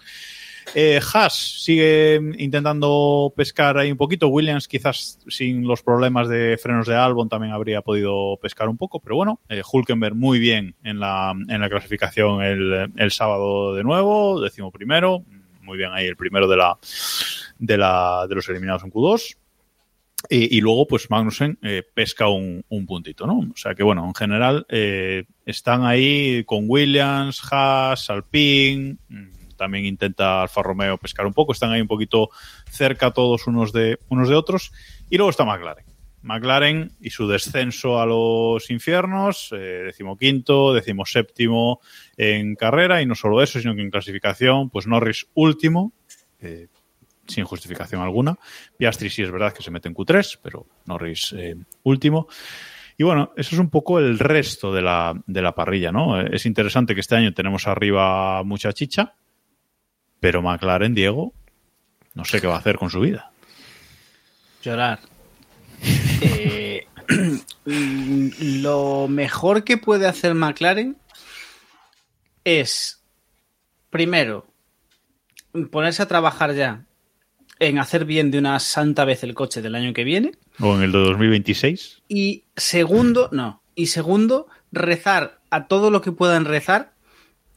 Eh, Haas sigue intentando pescar ahí un poquito. Williams quizás sin los problemas de frenos de Albon también habría podido pescar un poco, pero bueno, eh, Hulkenberg muy bien en la, en la clasificación el, el sábado de nuevo, décimo primero, muy bien ahí el primero de la de la de los eliminados en Q2. Y, luego, pues Magnussen eh, pesca un, un puntito, ¿no? O sea que, bueno, en general eh, están ahí con Williams, Haas, Alpine, mm, también intenta Alfa Romeo pescar un poco, están ahí un poquito cerca todos unos de, unos de otros. Y luego está McLaren. McLaren y su descenso a los infiernos, eh, decimoquinto, decimoséptimo en carrera, y no solo eso, sino que en clasificación, pues Norris último, eh, sin justificación alguna. Piastri sí es verdad que se mete en Q3, pero Norris eh, último. Y bueno, eso es un poco el resto de la, de la parrilla, ¿no? Eh, Es interesante que este año tenemos arriba mucha chicha, pero McLaren, Diego, no sé qué va a hacer con su vida. llorar. Eh, *clears throat* lo mejor que puede hacer McLaren es, primero, ponerse a trabajar ya en hacer bien de una santa vez el coche del año que viene. O en el de 2026. Y segundo, no. Y segundo, rezar a todo lo que puedan rezar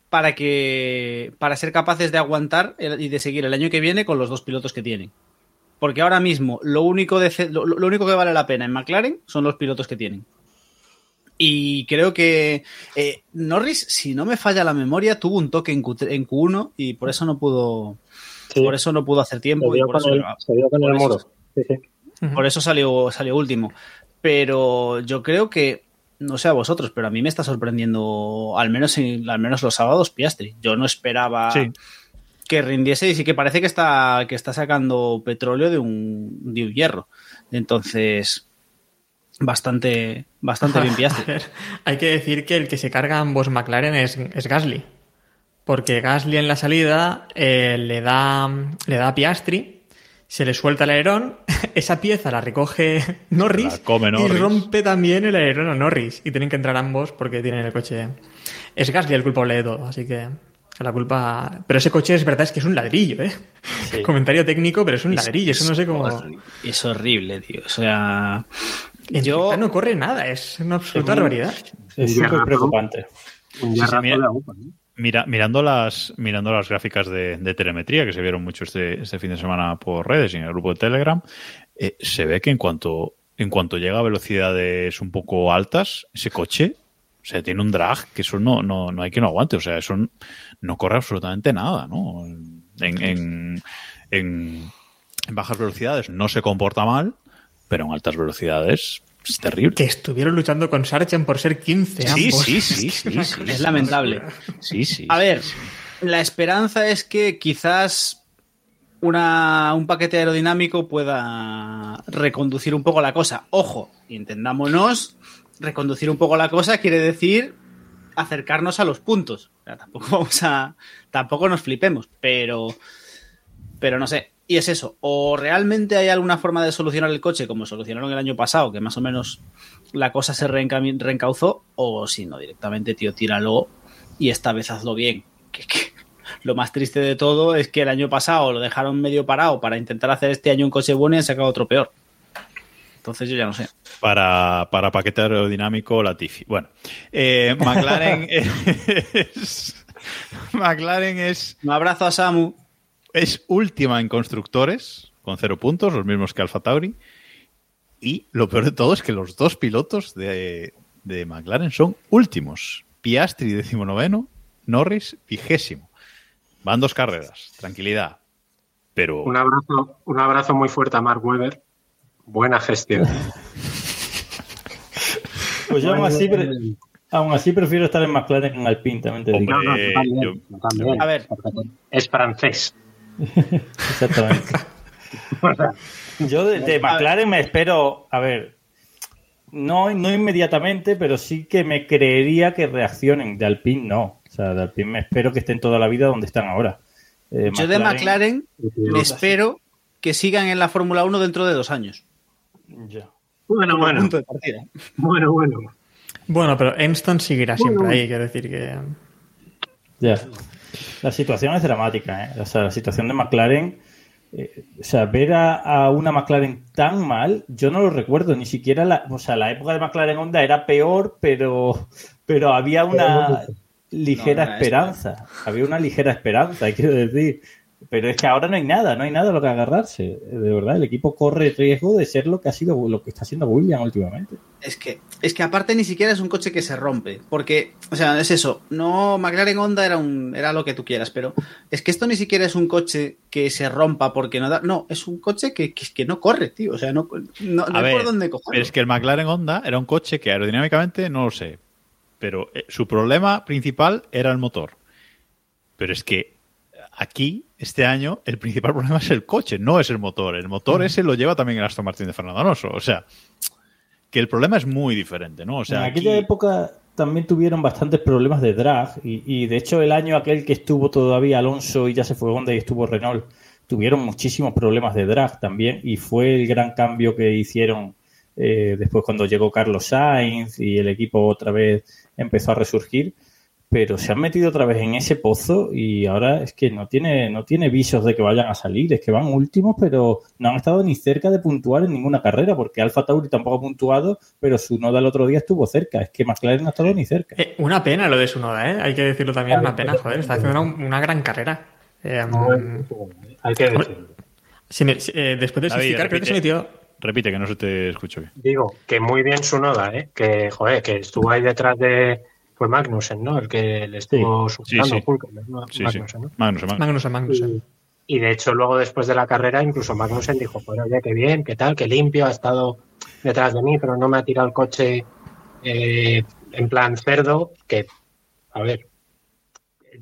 para que. para ser capaces de aguantar y de seguir el año que viene con los dos pilotos que tienen. Porque ahora mismo lo único, de, lo, lo único que vale la pena en McLaren son los pilotos que tienen. Y creo que eh, Norris, si no me falla la memoria, tuvo un toque en, Q, en Q1 y por eso no pudo. Sí. Por eso no pudo hacer se tiempo. y dio por con eso- el, se dio con por el eso- muro. Sí, sí. por eso salió, salió último. Pero yo creo que, no sé a vosotros, pero a mí me está sorprendiendo, al menos, en- al menos los sábados, Piastri. Yo no esperaba Sí. que rindiese y sí que parece que está, que está sacando petróleo de un, de un hierro. Entonces, bastante, bastante *laughs* bien Piastri. hay que decir que el que se carga ambos McLaren es, es Gasly. Porque Gasly en la salida eh, le, da, le da a Piastri, se le suelta el alerón, *laughs* esa pieza la recoge *laughs* Norris, La come y Norris. rompe también el alerón a Norris. Y tienen que entrar ambos porque tienen el coche. Es Gasly el culpable de todo, así que la culpa. Pero ese coche es verdad, es que es un ladrillo, ¿eh? Sí. *laughs* Comentario técnico, pero es un Es- ladrillo, eso no sé cómo. Es horrible, tío. O sea, En yo. no corre nada, es una absoluta barbaridad. Es súper preocupante. Un sí, yarrazo mira. de agua, ¿no? Mira, mirando las mirando las gráficas de, telemetría que se vieron mucho este, este fin de semana por redes y en el grupo de Telegram, eh, se ve que en cuanto en cuanto llega a velocidades un poco altas, ese coche, o sea, tiene un drag que eso no, no, no hay que no aguante, o sea, eso no corre absolutamente nada, ¿no? En, en, en bajas velocidades no se comporta mal, pero en altas velocidades es terrible. Que estuvieron luchando con Sargent por ser 15 Sí, ambos. sí, *laughs* sí, sí, sí. Es lamentable. Sí, sí. A ver, la esperanza es que quizás una, un paquete aerodinámico pueda reconducir un poco la cosa. Ojo, y entendámonos, reconducir un poco la cosa quiere decir acercarnos a los puntos. O sea, tampoco vamos a. Tampoco nos flipemos, pero. Pero no sé. Y es eso. O realmente hay alguna forma de solucionar el coche, como solucionaron el año pasado, que más o menos la cosa se reencauzó, o si no, directamente, tío, tíralo y esta vez hazlo bien. *laughs* Que- que lo más triste de todo es que el año pasado lo dejaron medio parado para intentar hacer este año un coche bueno y han sacado otro peor. Entonces yo ya no sé. Para, para paquete aerodinámico, Latifi. Bueno, eh, McLaren *laughs* es. *laughs* McLaren es. Un abrazo a Samu. Es última en constructores, con cero puntos, los mismos que Alfa Tauri. Y lo peor de todo es que los dos pilotos de, de McLaren son últimos. Piastri, decimonoveno, Norris, vigésimo. Van dos carreras, tranquilidad. Pero Un abrazo, un abrazo muy fuerte a Mark Webber. Buena gestión. *laughs* Pues yo aún así, pre- aún así prefiero estar en McLaren que en Alpine, también te digo. No, no, también, yo- también. A ver. Es francés. *laughs* Exactamente. *laughs* Yo de, de McLaren me espero, a ver, no, no inmediatamente, pero sí que me creería que reaccionen. De Alpine no. O sea, de Alpine me espero que estén toda la vida donde están ahora. Eh, Yo de McLaren me espero que sigan en la Fórmula 1 dentro de dos años. Ya. Bueno, bueno. punto de partida. Bueno, bueno. Bueno, pero Enston seguirá siempre ahí, quiero decir que. Ya. La situación es dramática, ¿eh? O sea, la situación de McLaren. eh, o sea, ver a, a una McLaren tan mal, yo no lo recuerdo, ni siquiera la, o sea, la época de McLaren Honda era peor, pero, pero había una ligera No, no era esperanza. Había una ligera esperanza, *laughs* quiero decir. Pero es que ahora no hay nada, no hay nada a lo que agarrarse. De verdad, el equipo corre riesgo de ser lo que ha sido, lo que está haciendo William últimamente. Es que, es que aparte ni siquiera es un coche que se rompe. Porque, o sea, es eso. No, McLaren Honda era un, era lo que tú quieras, pero es que esto ni siquiera es un coche que se rompa porque no da. No, es un coche que, que, que no corre, tío. O sea, no, no, no ver, por dónde cogerlo. Pero es que el McLaren Honda era un coche que aerodinámicamente no lo sé. Pero eh, su problema principal era el motor. Pero es que aquí, este año, el principal problema es el coche, no es el motor. El motor ese lo lleva también el Aston Martin de Fernando Alonso. O sea, que el problema es muy diferente, ¿no? O sea, en aquella aquí- época también tuvieron bastantes problemas de drag y, y, de hecho el año aquel que estuvo todavía Alonso y ya se fue Honda y estuvo Renault tuvieron muchísimos problemas de drag también y fue el gran cambio que hicieron eh, después cuando llegó Carlos Sainz y el equipo otra vez empezó a resurgir pero se han metido otra vez en ese pozo y ahora es que no tiene no tiene visos de que vayan a salir es que van últimos pero no han estado ni cerca de puntuar en ninguna carrera porque Alfa Tauri tampoco ha puntuado pero su noda el otro día estuvo cerca es que McLaren no ha estado ni cerca Eh, una pena lo de su noda, ¿eh? Hay que decirlo también, una pena, joder. Está haciendo una, una gran carrera. Eh, Hay que decirlo. eh, después de David, creo que se repite. metió. Repite, que no se te escucho bien. Digo, que muy bien su noda, ¿eh? Que, joder, que estuvo ahí detrás de. Fue Magnussen, ¿no? El que le estuvo Sí, superando sí. Hulkenberg, ¿no? Sí, sí. Magnussen, ¿no? Magnussen, Magnussen. Magnussen. Y, y de hecho, luego después de la carrera, incluso Magnussen dijo: Pues oye, qué bien, qué tal, qué limpio, ha estado detrás de mí, pero no me ha tirado el coche eh, en plan cerdo. Que, a ver.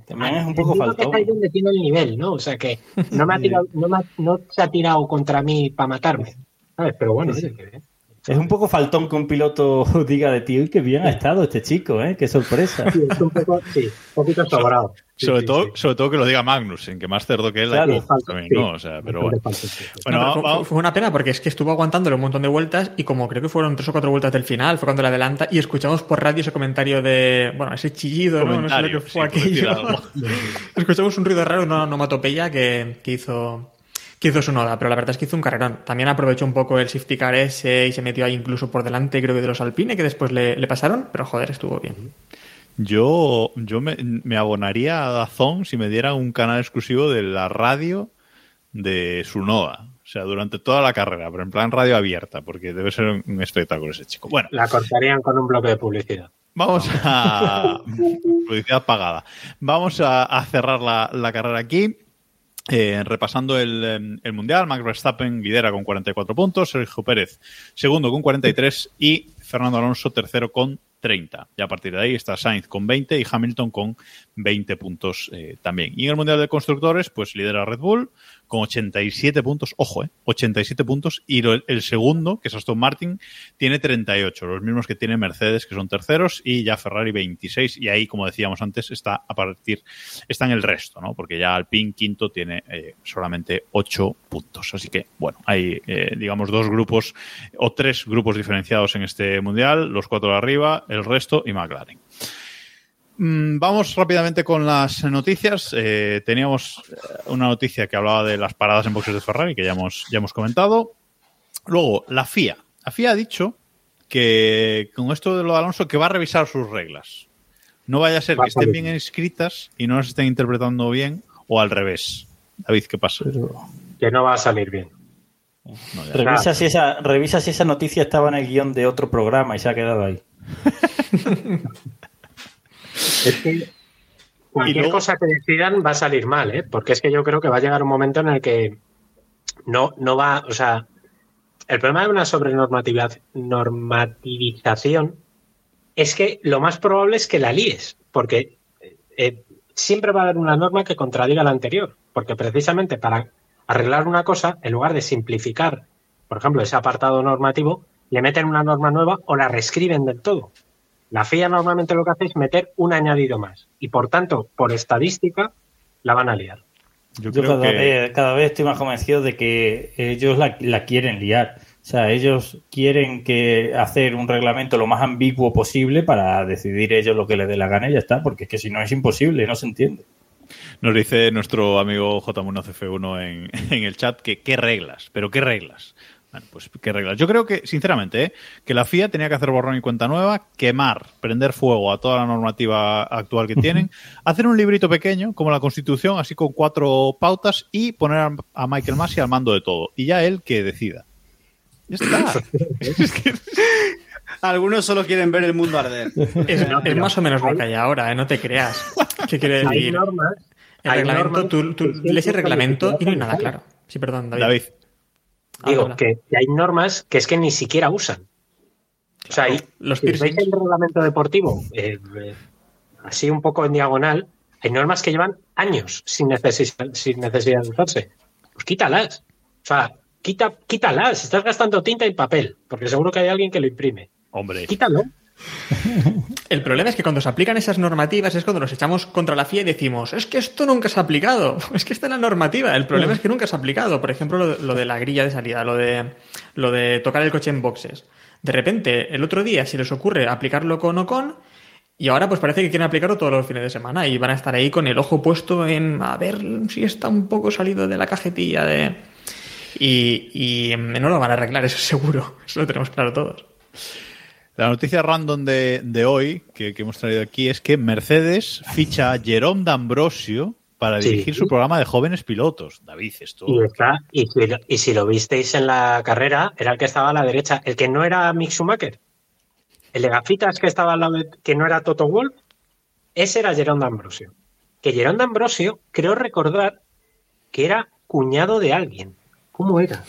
También es un poco que faltón. está ahí donde tiene el nivel, ¿no? O sea que no me ha *laughs* tirado, no, me ha- no se ha tirado contra mí para matarme. ¿Sabes? Pero bueno, oye, qué bien. Es un poco faltón que un piloto *laughs* diga de ti, uy, qué bien ha estado este chico, ¿eh? Qué sorpresa. Sí, es un poco, sí, un poquito sobrado. Sí, Sobre, sí, todo, sí. sobre todo que lo diga Magnussen, que más cerdo que él Claro. hay Falta, también, sí. ¿no? O sea, pero bueno. Bastante falta, sí, sí. Bueno, No, pero vamos- fue, una pena porque es que estuvo aguantándole un montón de vueltas y como creo que fueron tres o cuatro vueltas del final, fue cuando le adelanta y escuchamos por radio ese comentario de, bueno, ese chillido, ¿no? No sé lo que fue aquello. *laughs* escuchamos un ruido raro, una onomatopeya que, que hizo que hizo su noda, pero la verdad es que hizo un carrerón. También aprovechó un poco el safety car ese y se metió ahí incluso por delante, creo que de los Alpine, que después le, le pasaron, pero joder, estuvo bien. Yo, yo me, me abonaría a Dazón si me dieran un canal exclusivo de la radio de Sunoa. O sea, durante toda la carrera, pero en plan radio abierta, porque debe ser un, un espectáculo ese chico. Bueno, La cortarían con un bloque de publicidad. Vamos a. *laughs* publicidad pagada. Vamos a, a cerrar la, la carrera aquí. Eh, repasando el, eh, el Mundial, Max Verstappen lidera con 44 puntos, Sergio Pérez segundo con 43 y Fernando Alonso tercero con 30. Y a partir de ahí está Sainz con 20 y Hamilton con 20 puntos eh, también. Y en el Mundial de Constructores, pues lidera Red Bull con 87 puntos, ojo, eh, 87 puntos, y lo- el segundo, que es Aston Martin, tiene 38, los mismos que tiene Mercedes, que son terceros, y ya Ferrari 26, y ahí, como decíamos antes, está a partir, está en el resto, ¿no? Porque ya Alpine quinto tiene eh, solamente 8 puntos. Así que, bueno, hay, eh, digamos, dos grupos o tres grupos diferenciados en este mundial, los cuatro de arriba, el resto y McLaren. Mm, Vamos rápidamente con las noticias. Eh, teníamos eh, una noticia que hablaba de las paradas en boxes de Ferrari, que ya hemos, ya hemos comentado. Luego, la FIA. La FIA ha dicho que con esto de lo de Alonso, que va a revisar sus reglas. No vaya a ser Va que estén bien escritas y no las estén interpretando bien, o al revés. David, ¿qué pasa? Que no va a salir bien. No. Revisa si, esa, revisa si esa noticia estaba en el guion de otro programa y se ha quedado ahí. *laughs* Es que cualquier luego- cosa que decidan va a salir mal, ¿eh? Porque es que yo creo que va a llegar un momento en el que no, no va, o sea, el problema de una sobrenormatividad- normativización es que lo más probable es que la líes, porque eh, siempre va a haber una norma que contradiga la anterior, porque precisamente para arreglar una cosa, en lugar de simplificar, por ejemplo, ese apartado normativo, le meten una norma nueva o la reescriben del todo. La FIA normalmente lo que hace es meter un añadido más y por tanto, por estadística, la van a liar. Yo Yo creo cada, que vez, cada vez estoy más convencido de que ellos la, la quieren liar. O sea, ellos quieren que hacer un reglamento lo más ambiguo posible para decidir ellos lo que les dé la gana y ya está, porque es que si no es imposible, no se entiende. nos dice nuestro amigo J1CF1 en, *laughs* en el chat que qué reglas, pero qué reglas. Bueno, pues qué reglas. Yo creo que, sinceramente, ¿eh? que la FIA tenía que hacer borrón y cuenta nueva, quemar, prender fuego a toda la normativa actual que tienen, hacer un librito pequeño, como la Constitución, así con cuatro pautas, y poner a, Michael Massey al mando de todo. Y ya él que decida. Ya está. *laughs* Es que- Algunos solo quieren ver el mundo arder. Es, No, es pero más o menos lo hay- que hay ahora, ¿eh? no te creas. ¿Qué quiere Hay decir? normas. El hay reglamento, normas tú, tú lees el reglamento y no hay nada claro. Sí, perdón, David. David, Digo, Habla. que, que hay normas que es que ni siquiera usan. O sea, hay, Los si veis el reglamento deportivo, eh, eh, así un poco en diagonal, hay normas que llevan años sin necesidad, sin necesidad de usarse. Pues quítalas. O sea, quita, quítalas. Estás gastando tinta y papel, porque seguro que hay alguien que lo imprime. hombre. Quítalo. *laughs* El problema es que cuando se aplican esas normativas es cuando nos echamos contra la FIA y decimos, es que esto nunca se ha aplicado, *laughs* es que está en la normativa, el problema es que nunca se ha aplicado. Por ejemplo, lo, de la grilla de salida, lo de, lo de tocar el coche en boxes. De repente, el otro día se les ocurre aplicarlo con Ocon y ahora pues parece que quieren aplicarlo todos los fines de semana y van a estar ahí con el ojo puesto en a ver si está un poco salido de la cajetilla de... Y, y no lo van a arreglar, eso *laughs* seguro, eso lo tenemos claro todos. La noticia random de, de hoy que, que hemos traído aquí es que Mercedes ficha a Jerome D'Ambrosio para Sí. dirigir su programa de jóvenes pilotos. David, esto. Y, está, y, si lo, y si lo visteis en la carrera, era el que estaba a la derecha, el que no era Mick Schumacher. El de gafitas que estaba al lado, de- que no era Toto Wolff, ese era Jerome D'Ambrosio. Que Jerome D'Ambrosio, creo recordar que era cuñado de alguien. ¿Cómo era?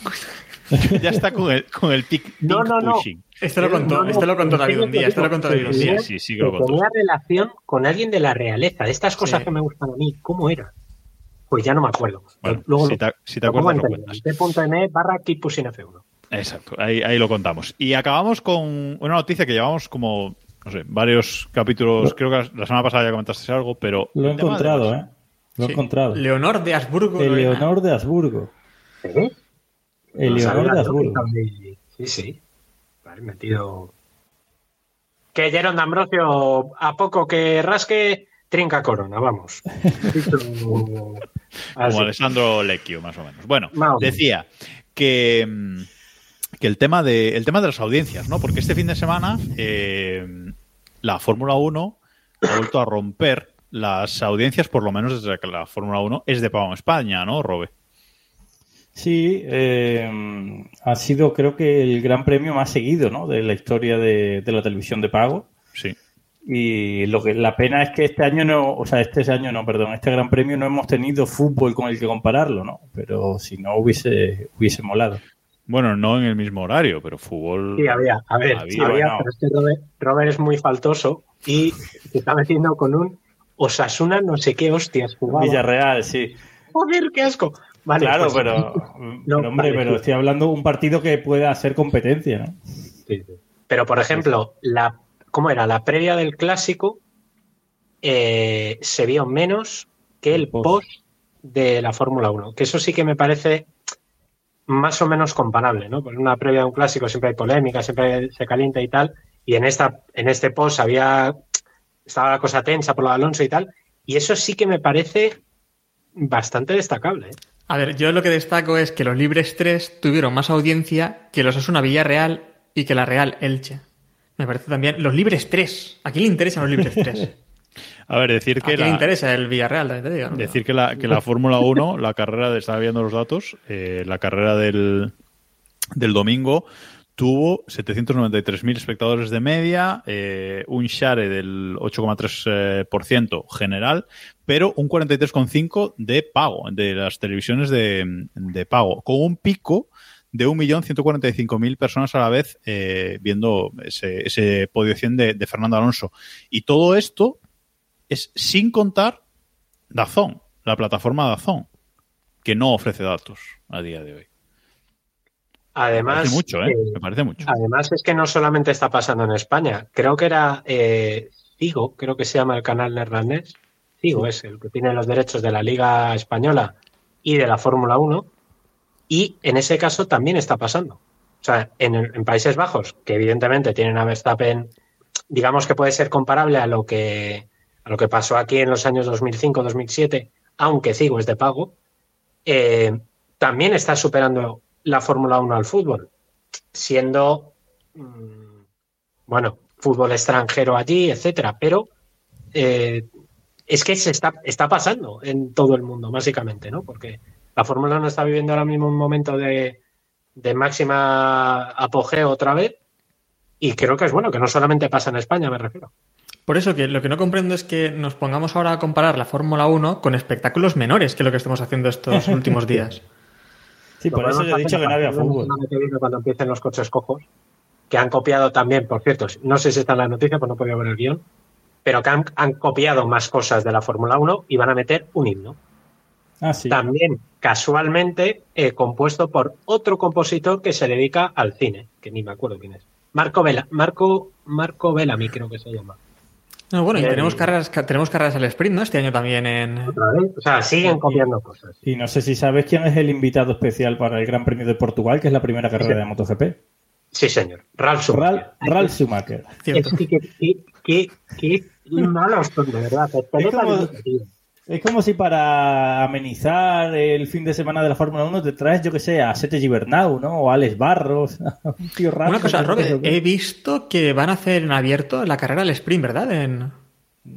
*laughs* ya está con el, con el tic, No, tic no, no. pushing. Esto lo contó, esto lo contó David un día, esto lo contó David un día. Sí, sí que lo contó. tenía relación con alguien de la realeza, de estas cosas Sí. que me gustan a mí. ¿Cómo era? Pues ya no me acuerdo. Bueno, Luego si lo- te, si te acuerdas, lo en cuentas. t.me barra keep pushing F1. Exacto, ahí, ahí lo contamos. Y acabamos con una noticia que llevamos como, no sé, varios capítulos. Creo que la semana pasada ya comentaste algo, pero. Lo he el encontrado, ¿eh? Lo he Sí. encontrado. Leonor de Habsburgo. Lorena. Eleonor de Habsburgo. ¿Eh? Eleonor No de Habsburgo. Sí, sí. Vale, metido. Que Jerón de Ambrosio, a poco que rasque, trinca corona, vamos. *laughs* Como Alessandro Lecchio, más o menos. Bueno, decía que, mm, que el tema de el tema de las audiencias, ¿no? Porque este fin de semana eh, la Fórmula 1 ha vuelto a romper las audiencias, por lo menos desde que la Fórmula 1 es de pago en España, ¿no, Robe? Sí, eh, ha sido creo que el gran premio más seguido ¿no? de la historia de, de la televisión de pago. Sí. Y lo que la pena es que este año no, o sea, este año no, perdón, este Gran Premio no hemos tenido fútbol con el que compararlo, ¿no? Pero si no hubiese hubiese molado. Bueno, no en el mismo horario, pero fútbol. Sí, había. A ver, había, había, bueno. pero es que Robert, Robert es muy faltoso y se está metiendo con un Osasuna no sé qué hostias jugaba. Villarreal, sí. Joder, qué asco. Vale, claro, pues- pero, *laughs* No, pero, hombre, vale, pero sí. estoy hablando de un partido que pueda hacer competencia, ¿no? Pero, por ejemplo, la, ¿cómo era? La previa del clásico eh, se vio menos que el post de la Fórmula 1. Que eso sí que me parece más o menos comparable, ¿no? Porque en una previa de un clásico siempre hay polémica, siempre se calienta y tal. Y en esta, en este post había estaba la cosa tensa por lo de Alonso y tal. Y eso sí que me parece bastante destacable. ¿eh? A ver, yo lo que destaco es que los Libres 3 tuvieron más audiencia que los Osasuna Villarreal y que la Real Elche. Me parece también. Los Libres 3. ¿A quién le interesan los Libres 3? *laughs* A ver, decir ¿A que quién le interesa el Villarreal? Te digo, ¿no? decir que la, que la Fórmula 1, la carrera, de, estaba viendo los datos, eh, la carrera del, del domingo tuvo 793.000 espectadores de media, eh, un share del 8,3% general, pero un 43,5% de pago, de las televisiones de, de pago, con un pico de 1.145.000 personas a la vez eh, viendo ese, ese podio 100 de, de Fernando Alonso. Y todo esto es sin contar Dazón, la plataforma Dazón, que no ofrece datos a día de hoy. Me Además, parece mucho, ¿eh? eh, Me parece mucho. Además es que no solamente está pasando en España, creo que era eh, Cigo, creo que se llama el canal neerlandés. Cigo es el que tiene los derechos de la Liga Española y de la Fórmula 1. Y en ese caso también está pasando. O sea, en, Países Bajos, que evidentemente tienen a Verstappen, digamos que puede ser comparable a lo que, a lo que pasó aquí en los años 2005-2007, aunque Cigo es de pago, eh, también está superando la Fórmula 1 al fútbol siendo, mm, bueno, fútbol extranjero allí, etcétera, pero eh, es que se está, está pasando en todo el mundo, básicamente, ¿no? Porque la Fórmula 1 está viviendo ahora mismo un momento de, de máxima apogeo otra vez, y creo que es bueno, que no solamente pasa en España, me refiero. Por eso que lo que no comprendo es que nos pongamos ahora a comparar la Fórmula 1 con espectáculos menores, que lo que estamos haciendo estos *laughs* últimos días. Sí, por eso yo he dicho que no había fútbol. Cuando empiecen los coches cojos, que han copiado también, por cierto, no sé si está en la noticia, pues no podía ver el guion, pero que han, han copiado más cosas de la Fórmula 1 y van a meter un himno. Ah, sí. También, casualmente, eh, compuesto por otro compositor que se dedica al cine, que ni me acuerdo quién es. Marco Vela, Marco, Marco Bellamy creo que se llama. No, bueno, y tenemos carreras, ca- tenemos carreras al sprint, ¿no? Este año también en... O sea, siguen copiando cosas. Y no sé si sabes quién es el invitado especial para el Gran Premio de Portugal, que es la primera carrera de MotoGP. Sí, señor. Ralf Schumacher. Ralf, Schumacher. Cierto. Es que, que, que, que, que malos son, de verdad. Es como-. Es como si para amenizar el fin de semana de la Fórmula 1 te traes, yo que sé, a Sete Gibernau, ¿no? O a Alex Barros, *laughs* un tío raro. Una cosa, Robert, *laughs* he visto que van a hacer en abierto la carrera al sprint, ¿verdad? En...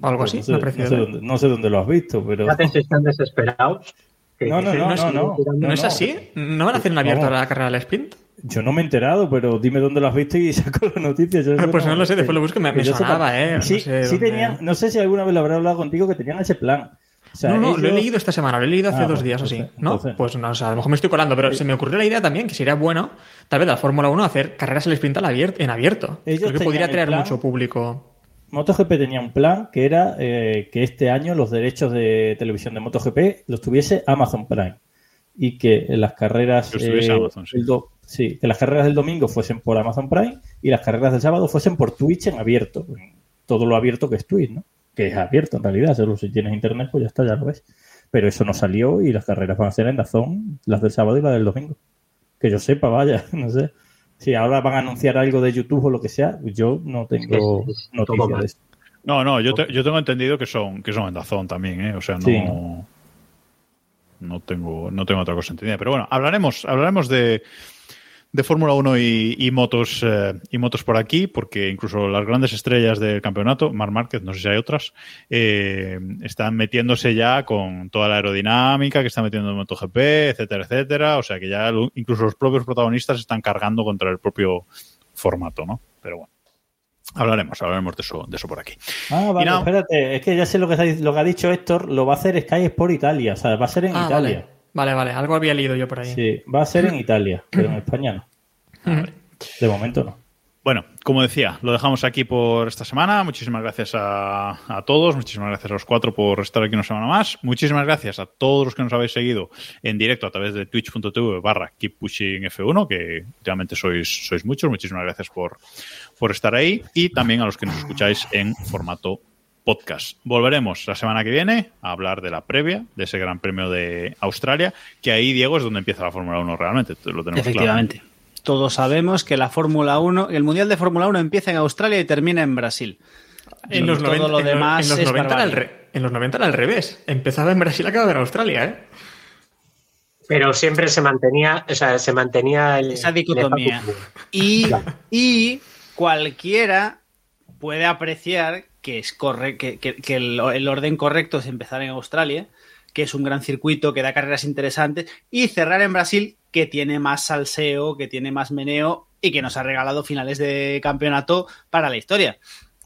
o algo así, Pues no, me ha sé, parecido no sé dónde, no sé dónde lo has visto, pero... Están desesperados. No, no, no, es- no, no. ¿No es así? ¿No van a hacer en abierto la carrera al sprint? Yo no me he enterado, pero dime dónde lo has visto y *laughs* saco la noticia. Yo eso Pues no lo sé, después lo busco, me- que me sepa. sonaba, ¿eh? No Sí, sé sí dónde- tenían, no sé si alguna vez lo habré hablado contigo que tenían ese plan. O sea, no, no, lo he leído esta semana, lo he leído hace Ah, dos pues, días o así. entonces- ¿No? entonces- Pues no, o sea, a lo mejor me estoy colando, pero se me ocurrió la idea también que sería bueno, tal vez la Fórmula 1, hacer carreras al sprint al abier- en abierto. Ellos Creo que podría plan- mucho público. MotoGP tenía un plan que era eh, que este año los derechos de televisión de MotoGP los tuviese Amazon Prime y que las carreras eh, Amazon, sí. el do- sí, que las carreras del domingo fuesen por Amazon Prime y las carreras del sábado fuesen por Twitch en abierto, todo lo abierto que es Twitch, ¿no? Que es abierto en realidad, solo si tienes internet pues ya está, ya lo ves. Pero eso no salió y las carreras van a ser en Dazón, las del sábado y las del domingo. Que yo sepa, vaya, *laughs* no sé. Si ahora van a anunciar algo de YouTube o lo que sea, yo no tengo Es- es todo noticia mal. de eso. No, no, yo, te- yo tengo entendido que son, que son en Dazón también, ¿eh? O sea, no, Sí. no tengo, no tengo otra cosa entendida. Pero bueno, hablaremos, hablaremos de, de Fórmula 1 y, y motos eh, y motos por aquí, porque incluso las grandes estrellas del campeonato, Mar Márquez, no sé si hay otras, eh, están metiéndose ya con toda la aerodinámica que está metiendo en MotoGP, etcétera, etcétera. O sea que ya lo- incluso los propios protagonistas están cargando contra el propio formato, ¿no? Pero bueno. Hablaremos, hablaremos de eso, de eso por aquí. Ah, vale, nada- espérate, es que ya sé lo que, lo que ha dicho Héctor, lo va a hacer Sky Sport Italia, o sea, va a ser en Ah, Italia. vale. Vale, vale, algo había leído yo por ahí. Sí, va a ser en Italia, *clears throat* pero en España no. De momento no. Bueno, como decía, lo dejamos aquí por esta semana. Muchísimas gracias a, a todos, muchísimas gracias a los cuatro por estar aquí una semana más. Muchísimas gracias a todos los que nos habéis seguido en directo a través de twitch.tv barra Keep Pushing F1, que realmente sois, sois muchos. Muchísimas gracias por, por estar ahí. Y también a los que nos escucháis en formato podcast. Volveremos la semana que viene a hablar de la previa de ese Gran Premio de Australia, que ahí, Diego, es donde empieza la Fórmula 1 realmente. Lo tenemos Efectivamente. Todos sabemos que la Fórmula 1, el Mundial de Fórmula 1 empieza en Australia y termina en Brasil. En Y los, todo 90, lo en lo- demás en los es 90 era al barbarie. re- en los 90 era al revés. Empezaba en Brasil, acababa en Australia, ¿eh? Pero siempre se mantenía, o sea, se mantenía el, Esa dicotomía. el. Y, y cualquiera puede apreciar que es corre que, que- que el, el orden correcto es empezar en Australia, que es un gran circuito, que da carreras interesantes, y cerrar en Brasil, que tiene más salseo, que tiene más meneo y que nos ha regalado finales de campeonato para la historia.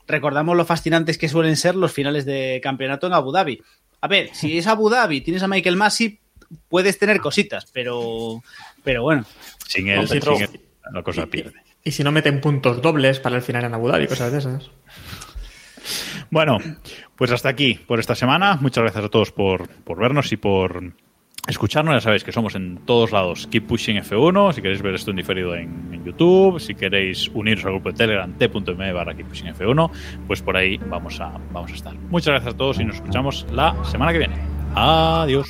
Recordamos lo fascinantes que suelen ser los finales de campeonato en Abu Dhabi. A ver, si es Abu Dhabi, tienes a Michael Masi, puedes tener cositas, pero, pero bueno. Sin él, sin él, la cosa pierde. Y si no meten puntos dobles para el final en Abu Dhabi, cosas de esas. Bueno, pues hasta aquí por esta semana. Muchas gracias a todos por, por vernos y por escucharnos. Ya sabéis que somos en todos lados Keep Pushing F1. Si queréis ver esto en diferido en, YouTube, si queréis uniros al grupo de Telegram t.me barra Keep Pushing F1, pues por ahí vamos a, vamos a estar. Muchas gracias a todos y nos escuchamos la semana que viene. Adiós.